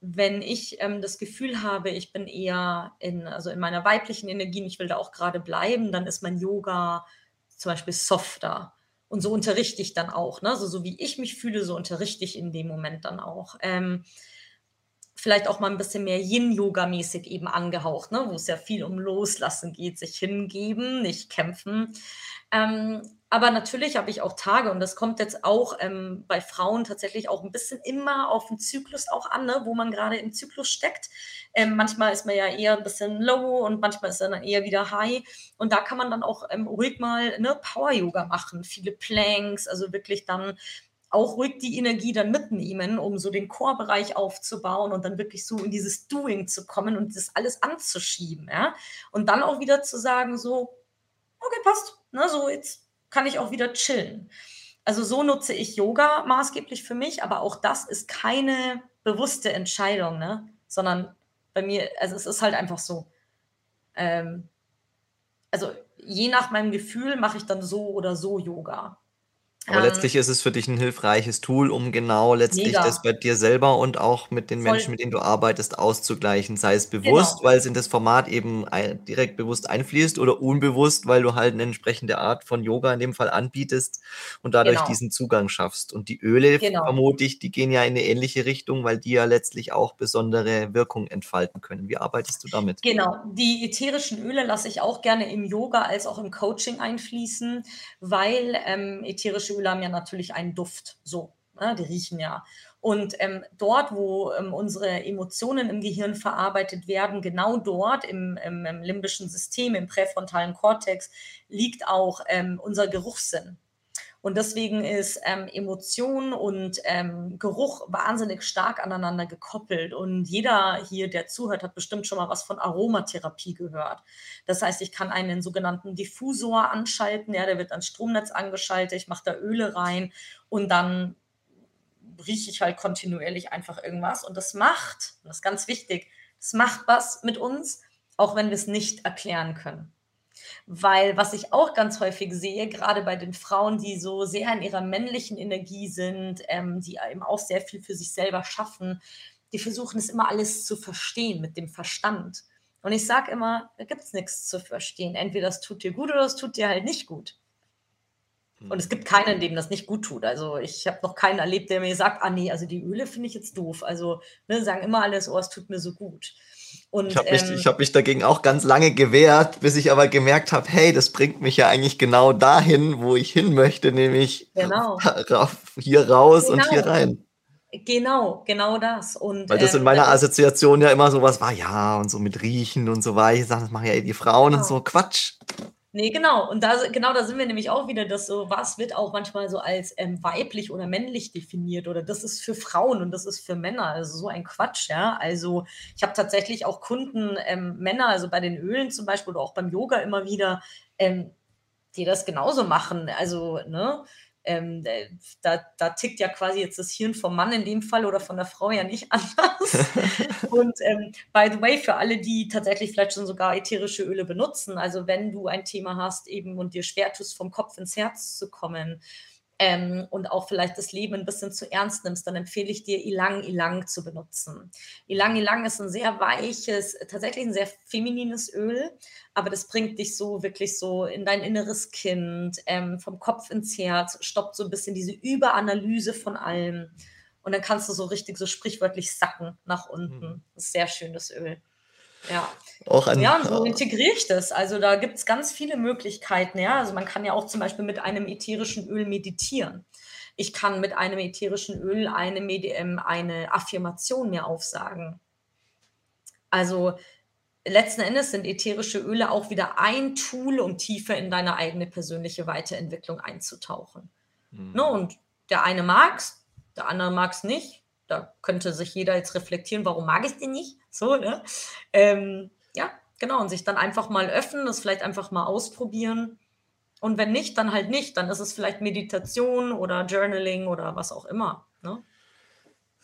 Wenn ich ähm, das Gefühl habe, ich bin eher in, also in meiner weiblichen Energie und ich will da auch gerade bleiben, dann ist mein Yoga zum Beispiel softer. Und so unterrichte ich dann auch. Ne? Also so wie ich mich fühle, so unterrichte ich in dem Moment dann auch. Vielleicht auch mal ein bisschen mehr Yin-Yoga-mäßig eben angehaucht, ne? wo es ja viel um Loslassen geht, sich hingeben, nicht kämpfen. Ähm, aber natürlich habe ich auch Tage und das kommt jetzt auch ähm, bei Frauen tatsächlich auch ein bisschen immer auf den Zyklus auch an, ne? wo man gerade im Zyklus steckt. Ähm, manchmal ist man ja eher ein bisschen low und manchmal ist er dann eher wieder high. Und da kann man dann auch ähm, ruhig mal ne, Power-Yoga machen, viele Planks, also wirklich dann auch ruhig die Energie dann mitnehmen, um so den Chorbereich aufzubauen und dann wirklich so in dieses Doing zu kommen und das alles anzuschieben, ja. Und dann auch wieder zu sagen, so, okay, passt, ne, so jetzt kann ich auch wieder chillen. Also so nutze ich Yoga maßgeblich für mich, aber auch das ist keine bewusste Entscheidung, ne, sondern bei mir, also es ist halt einfach so. Ähm, also je nach meinem Gefühl mache ich dann so oder so Yoga. Aber ähm, letztlich ist es für dich ein hilfreiches Tool, um genau letztlich mega. das bei dir selber und auch mit den Voll. Menschen, mit denen du arbeitest, auszugleichen. Sei es bewusst, genau. weil es in das Format eben direkt bewusst einfließt oder unbewusst, weil du halt eine entsprechende Art von Yoga in dem Fall anbietest und dadurch genau. diesen Zugang schaffst. Und die Öle, genau. vermute ich, die gehen ja in eine ähnliche Richtung, weil die ja letztlich auch besondere Wirkung entfalten können. Wie arbeitest du damit? Genau, die ätherischen Öle lasse ich auch gerne im Yoga als auch im Coaching einfließen, weil ähm, ätherische Öle haben ja natürlich einen Duft, so, ne? die riechen ja. Und ähm, dort, wo ähm, unsere Emotionen im Gehirn verarbeitet werden, genau dort im, im, im limbischen System, im präfrontalen Kortex, liegt auch ähm, unser Geruchssinn. Und deswegen ist ähm, Emotion und ähm, Geruch wahnsinnig stark aneinander gekoppelt. Und jeder hier, der zuhört, hat bestimmt schon mal was von Aromatherapie gehört. Das heißt, ich kann einen sogenannten Diffusor anschalten, ja, der wird ans Stromnetz angeschaltet, ich mache da Öle rein und dann rieche ich halt kontinuierlich einfach irgendwas. Und das macht, das ist ganz wichtig, das macht was mit uns, auch wenn wir es nicht erklären können. Weil was ich auch ganz häufig sehe, gerade bei den Frauen, die so sehr in ihrer männlichen Energie sind, ähm, die eben auch sehr viel für sich selber schaffen, die versuchen es immer alles zu verstehen mit dem Verstand. Und ich sage immer, da gibt es nichts zu verstehen. Entweder das tut dir gut oder es tut dir halt nicht gut. Und es gibt keinen, dem das nicht gut tut. Also ich habe noch keinen erlebt, der mir sagt, ah nee, also die Öle finde ich jetzt doof. Also ne, sagen immer alles, oh, es tut mir so gut. Und, ich habe mich, ähm, hab mich dagegen auch ganz lange gewehrt, bis ich aber gemerkt habe, hey, das bringt mich ja eigentlich genau dahin, wo ich hin möchte, nämlich genau. hier raus genau. und hier genau. rein. Genau, genau das. Und, Weil das ähm, in meiner Assoziation ja immer sowas war, ja, und so mit Riechen und so weiter. Ich sage, das machen ja eh die Frauen genau. und so, Quatsch. Nee, genau. Und da, genau da sind wir nämlich auch wieder, dass so, was wird auch manchmal so als ähm, weiblich oder männlich definiert oder das ist für Frauen und das ist für Männer. Also so ein Quatsch, ja. Also ich habe tatsächlich auch Kunden, ähm, Männer, also bei den Ölen zum Beispiel oder auch beim Yoga immer wieder, ähm, die das genauso machen. Also, ne, ähm, äh, da, da tickt ja quasi jetzt das Hirn vom Mann in dem Fall oder von der Frau ja nicht anders. und ähm, by the way, für alle, die tatsächlich vielleicht schon sogar ätherische Öle benutzen, also wenn du ein Thema hast eben und dir schwer tust, vom Kopf ins Herz zu kommen, ähm, und auch vielleicht das Leben ein bisschen zu ernst nimmst, dann empfehle ich dir Ilang Ilang zu benutzen. Ilang Ilang ist ein sehr weiches, tatsächlich ein sehr feminines Öl, aber das bringt dich so wirklich so in dein inneres Kind, ähm, vom Kopf ins Herz, stoppt so ein bisschen diese Überanalyse von allem. Und dann kannst du so richtig so sprichwörtlich sacken nach unten. Mhm. Das ist sehr schönes Öl. Ja. Auch an, ja, und so integriere ich das. Also da gibt es ganz viele Möglichkeiten. Ja? Also man kann ja auch zum Beispiel mit einem ätherischen Öl meditieren. Ich kann mit einem ätherischen Öl eine, Medium, eine Affirmation mir aufsagen. Also letzten Endes sind ätherische Öle auch wieder ein Tool, um tiefer in deine eigene persönliche Weiterentwicklung einzutauchen. Mhm. Ne, und der eine mag es, der andere mag es nicht. Da könnte sich jeder jetzt reflektieren, warum mag ich den nicht? So, ne? Ähm, ja, genau. Und sich dann einfach mal öffnen, das vielleicht einfach mal ausprobieren. Und wenn nicht, dann halt nicht. Dann ist es vielleicht Meditation oder Journaling oder was auch immer. Ne?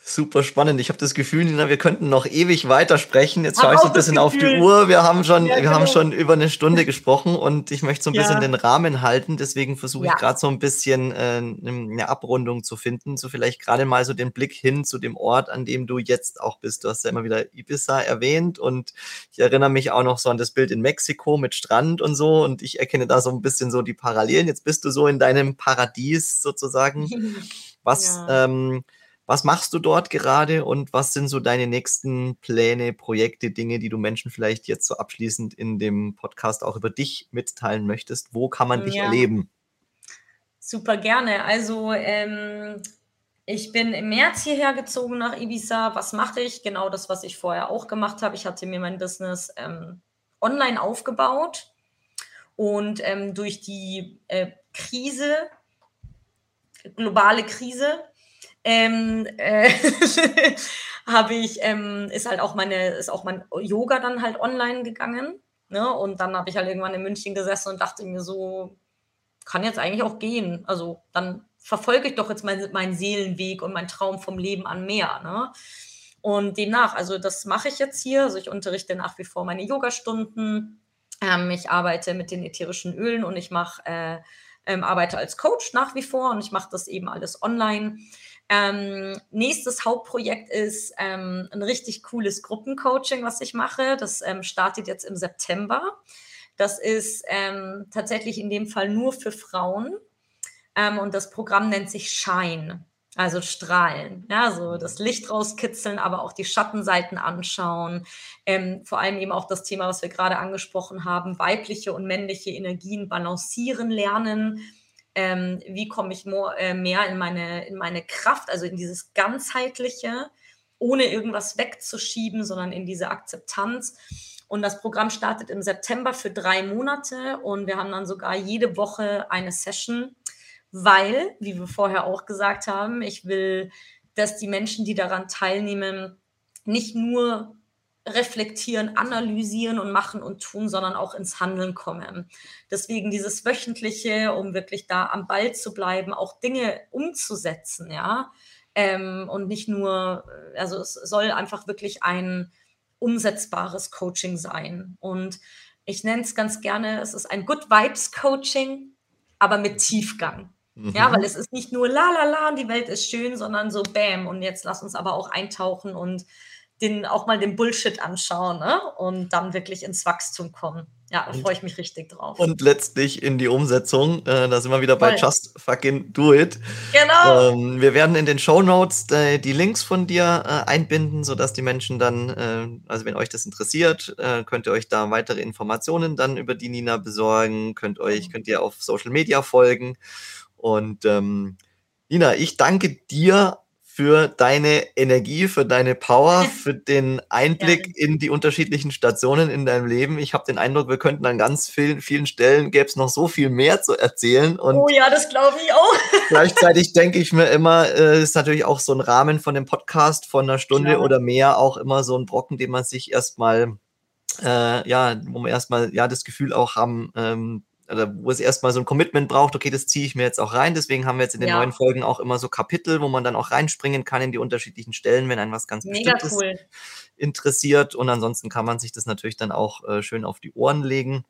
Super spannend. Ich habe das Gefühl, Nina, wir könnten noch ewig weitersprechen. Jetzt schaue ich so ein bisschen auf die Uhr. Wir haben schon, ja, wir haben genau. schon über eine Stunde gesprochen und ich möchte so ein bisschen ja. den Rahmen halten. Deswegen versuche ich ja. gerade so ein bisschen äh, eine Abrundung zu finden. So vielleicht gerade mal so den Blick hin zu dem Ort, an dem du jetzt auch bist. Du hast ja immer wieder Ibiza erwähnt und ich erinnere mich auch noch so an das Bild in Mexiko mit Strand und so und ich erkenne da so ein bisschen so die Parallelen. Jetzt bist du so in deinem Paradies sozusagen. Was, ähm, was machst du dort gerade und was sind so deine nächsten Pläne, Projekte, Dinge, die du Menschen vielleicht jetzt so abschließend in dem Podcast auch über dich mitteilen möchtest? Wo kann man dich ja. erleben? Super gerne. Also ähm, ich bin im März hierher gezogen nach Ibiza. Was mache ich? Genau das, was ich vorher auch gemacht habe. Ich hatte mir mein Business ähm, online aufgebaut und ähm, durch die äh, Krise, globale Krise, ähm, äh, habe ich, ähm, ist halt auch meine, ist auch mein Yoga dann halt online gegangen. Ne? Und dann habe ich halt irgendwann in München gesessen und dachte mir so, kann jetzt eigentlich auch gehen. Also dann verfolge ich doch jetzt meinen mein Seelenweg und meinen Traum vom Leben an mehr. Ne? Und demnach, also das mache ich jetzt hier. Also ich unterrichte nach wie vor meine Yogastunden. Ähm, ich arbeite mit den ätherischen Ölen und ich mache, äh, ähm, arbeite als Coach nach wie vor und ich mache das eben alles online. Ähm, nächstes Hauptprojekt ist ähm, ein richtig cooles Gruppencoaching, was ich mache. Das ähm, startet jetzt im September. Das ist ähm, tatsächlich in dem Fall nur für Frauen. Ähm, und das Programm nennt sich Shine, also Strahlen. Ja, so das Licht rauskitzeln, aber auch die Schattenseiten anschauen. Ähm, vor allem eben auch das Thema, was wir gerade angesprochen haben, weibliche und männliche Energien balancieren lernen ähm, wie komme ich more, äh, mehr in meine, in meine Kraft, also in dieses ganzheitliche, ohne irgendwas wegzuschieben, sondern in diese Akzeptanz. Und das Programm startet im September für drei Monate und wir haben dann sogar jede Woche eine Session, weil, wie wir vorher auch gesagt haben, ich will, dass die Menschen, die daran teilnehmen, nicht nur reflektieren, analysieren und machen und tun, sondern auch ins Handeln kommen. Deswegen dieses wöchentliche, um wirklich da am Ball zu bleiben, auch Dinge umzusetzen, ja. Ähm, und nicht nur, äh, also es soll einfach wirklich ein umsetzbares Coaching sein. Und ich nenne es ganz gerne, es ist ein Good Vibes Coaching, aber mit Tiefgang. Mhm. Ja, weil es ist nicht nur la la la, die Welt ist schön, sondern so bam. Und jetzt lass uns aber auch eintauchen und den, auch mal den Bullshit anschauen ne? und dann wirklich ins Wachstum kommen. Ja, da freue ich mich richtig drauf. Und letztlich in die Umsetzung. Äh, da sind wir wieder bei Voll. Just Fucking Do It. Genau. Ähm, wir werden in den Show Notes äh, die Links von dir äh, einbinden, sodass die Menschen dann, äh, also wenn euch das interessiert, äh, könnt ihr euch da weitere Informationen dann über die Nina besorgen. Könnt euch, könnt ihr auf Social Media folgen. Und ähm, Nina, ich danke dir für deine Energie, für deine Power, für den Einblick in die unterschiedlichen Stationen in deinem Leben. Ich habe den Eindruck, wir könnten an ganz vielen, vielen Stellen gäbe es noch so viel mehr zu erzählen. Und oh ja, das glaube ich auch. gleichzeitig denke ich mir immer, äh, ist natürlich auch so ein Rahmen von dem Podcast von einer Stunde Klar. oder mehr auch immer so ein Brocken, den man sich erstmal, äh, ja, wo man erstmal ja das Gefühl auch haben, ähm, oder wo es erstmal so ein Commitment braucht, okay, das ziehe ich mir jetzt auch rein. Deswegen haben wir jetzt in den ja. neuen Folgen auch immer so Kapitel, wo man dann auch reinspringen kann in die unterschiedlichen Stellen, wenn einen was ganz Mega Bestimmtes cool. interessiert. Und ansonsten kann man sich das natürlich dann auch äh, schön auf die Ohren legen.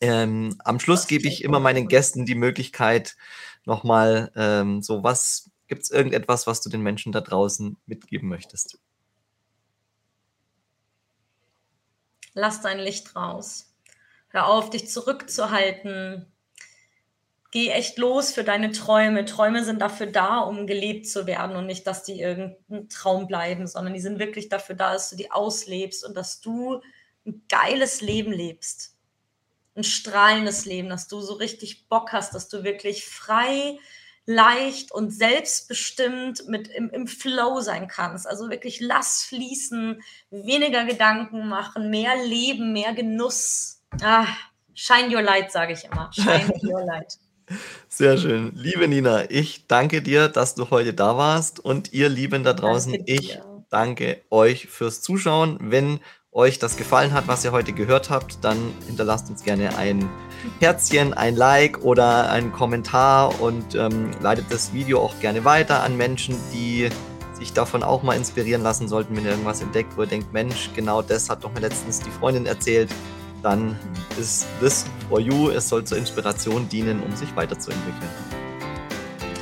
Ähm, am Schluss gebe ich immer meinen Gästen die Möglichkeit, nochmal ähm, so was, gibt es irgendetwas, was du den Menschen da draußen mitgeben möchtest? Lass dein Licht raus. Hör auf, dich zurückzuhalten. Geh echt los für deine Träume. Träume sind dafür da, um gelebt zu werden und nicht, dass die irgendein Traum bleiben, sondern die sind wirklich dafür da, dass du die auslebst und dass du ein geiles Leben lebst. Ein strahlendes Leben, dass du so richtig Bock hast, dass du wirklich frei leicht und selbstbestimmt mit im, im Flow sein kannst. Also wirklich lass fließen, weniger Gedanken machen, mehr Leben, mehr Genuss. Ah, shine your light, sage ich immer. Shine your light. Sehr schön. Liebe Nina, ich danke dir, dass du heute da warst und ihr Lieben da draußen, ich danke euch fürs Zuschauen. Wenn euch das gefallen hat, was ihr heute gehört habt, dann hinterlasst uns gerne ein Herzchen, ein Like oder einen Kommentar und ähm, leitet das Video auch gerne weiter an Menschen, die sich davon auch mal inspirieren lassen sollten, wenn ihr irgendwas entdeckt, wo ihr denkt, Mensch, genau das hat doch mir letztens die Freundin erzählt, dann ist this for you. Es soll zur Inspiration dienen, um sich weiterzuentwickeln.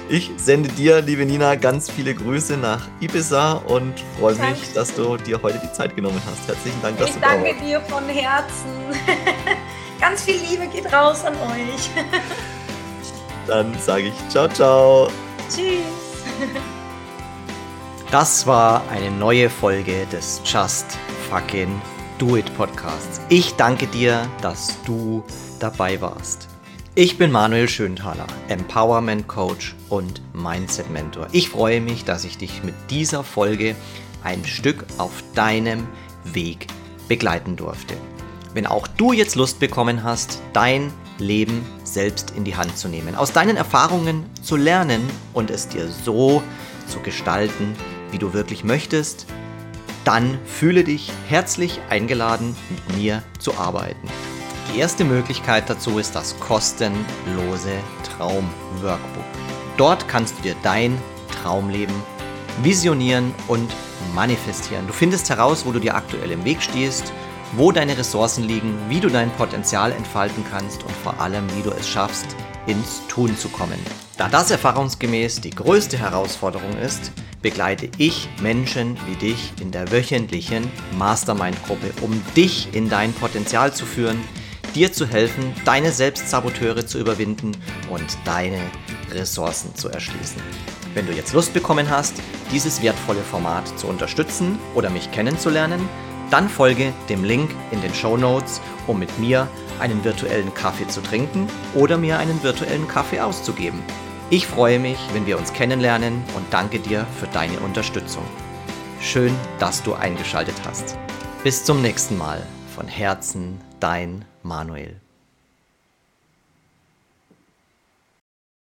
Ich sende dir, liebe Nina, ganz viele Grüße nach Ibiza und freue mich, dass du dir heute die Zeit genommen hast. Herzlichen Dank, dass ich du da warst. Ich danke dir von Herzen. ganz viel Liebe geht raus an euch. Dann sage ich ciao, ciao. Tschüss. Das war eine neue Folge des Just Fucking Do It Podcasts. Ich danke dir, dass du dabei warst. Ich bin Manuel Schönthaler, Empowerment Coach und Mindset Mentor. Ich freue mich, dass ich dich mit dieser Folge ein Stück auf deinem Weg begleiten durfte. Wenn auch du jetzt Lust bekommen hast, dein Leben selbst in die Hand zu nehmen, aus deinen Erfahrungen zu lernen und es dir so zu gestalten, wie du wirklich möchtest, dann fühle dich herzlich eingeladen, mit mir zu arbeiten. Die erste Möglichkeit dazu ist das kostenlose Traum-Workbook. Dort kannst du dir dein Traumleben visionieren und manifestieren. Du findest heraus, wo du dir aktuell im Weg stehst, wo deine Ressourcen liegen, wie du dein Potenzial entfalten kannst und vor allem, wie du es schaffst, ins Tun zu kommen. Da das erfahrungsgemäß die größte Herausforderung ist, begleite ich Menschen wie dich in der wöchentlichen Mastermind-Gruppe, um dich in dein Potenzial zu führen, dir zu helfen, deine Selbstsaboteure zu überwinden und deine Ressourcen zu erschließen. Wenn du jetzt Lust bekommen hast, dieses wertvolle Format zu unterstützen oder mich kennenzulernen, dann folge dem Link in den Show Notes, um mit mir einen virtuellen Kaffee zu trinken oder mir einen virtuellen Kaffee auszugeben. Ich freue mich, wenn wir uns kennenlernen und danke dir für deine Unterstützung. Schön, dass du eingeschaltet hast. Bis zum nächsten Mal. Von Herzen, dein Manuel.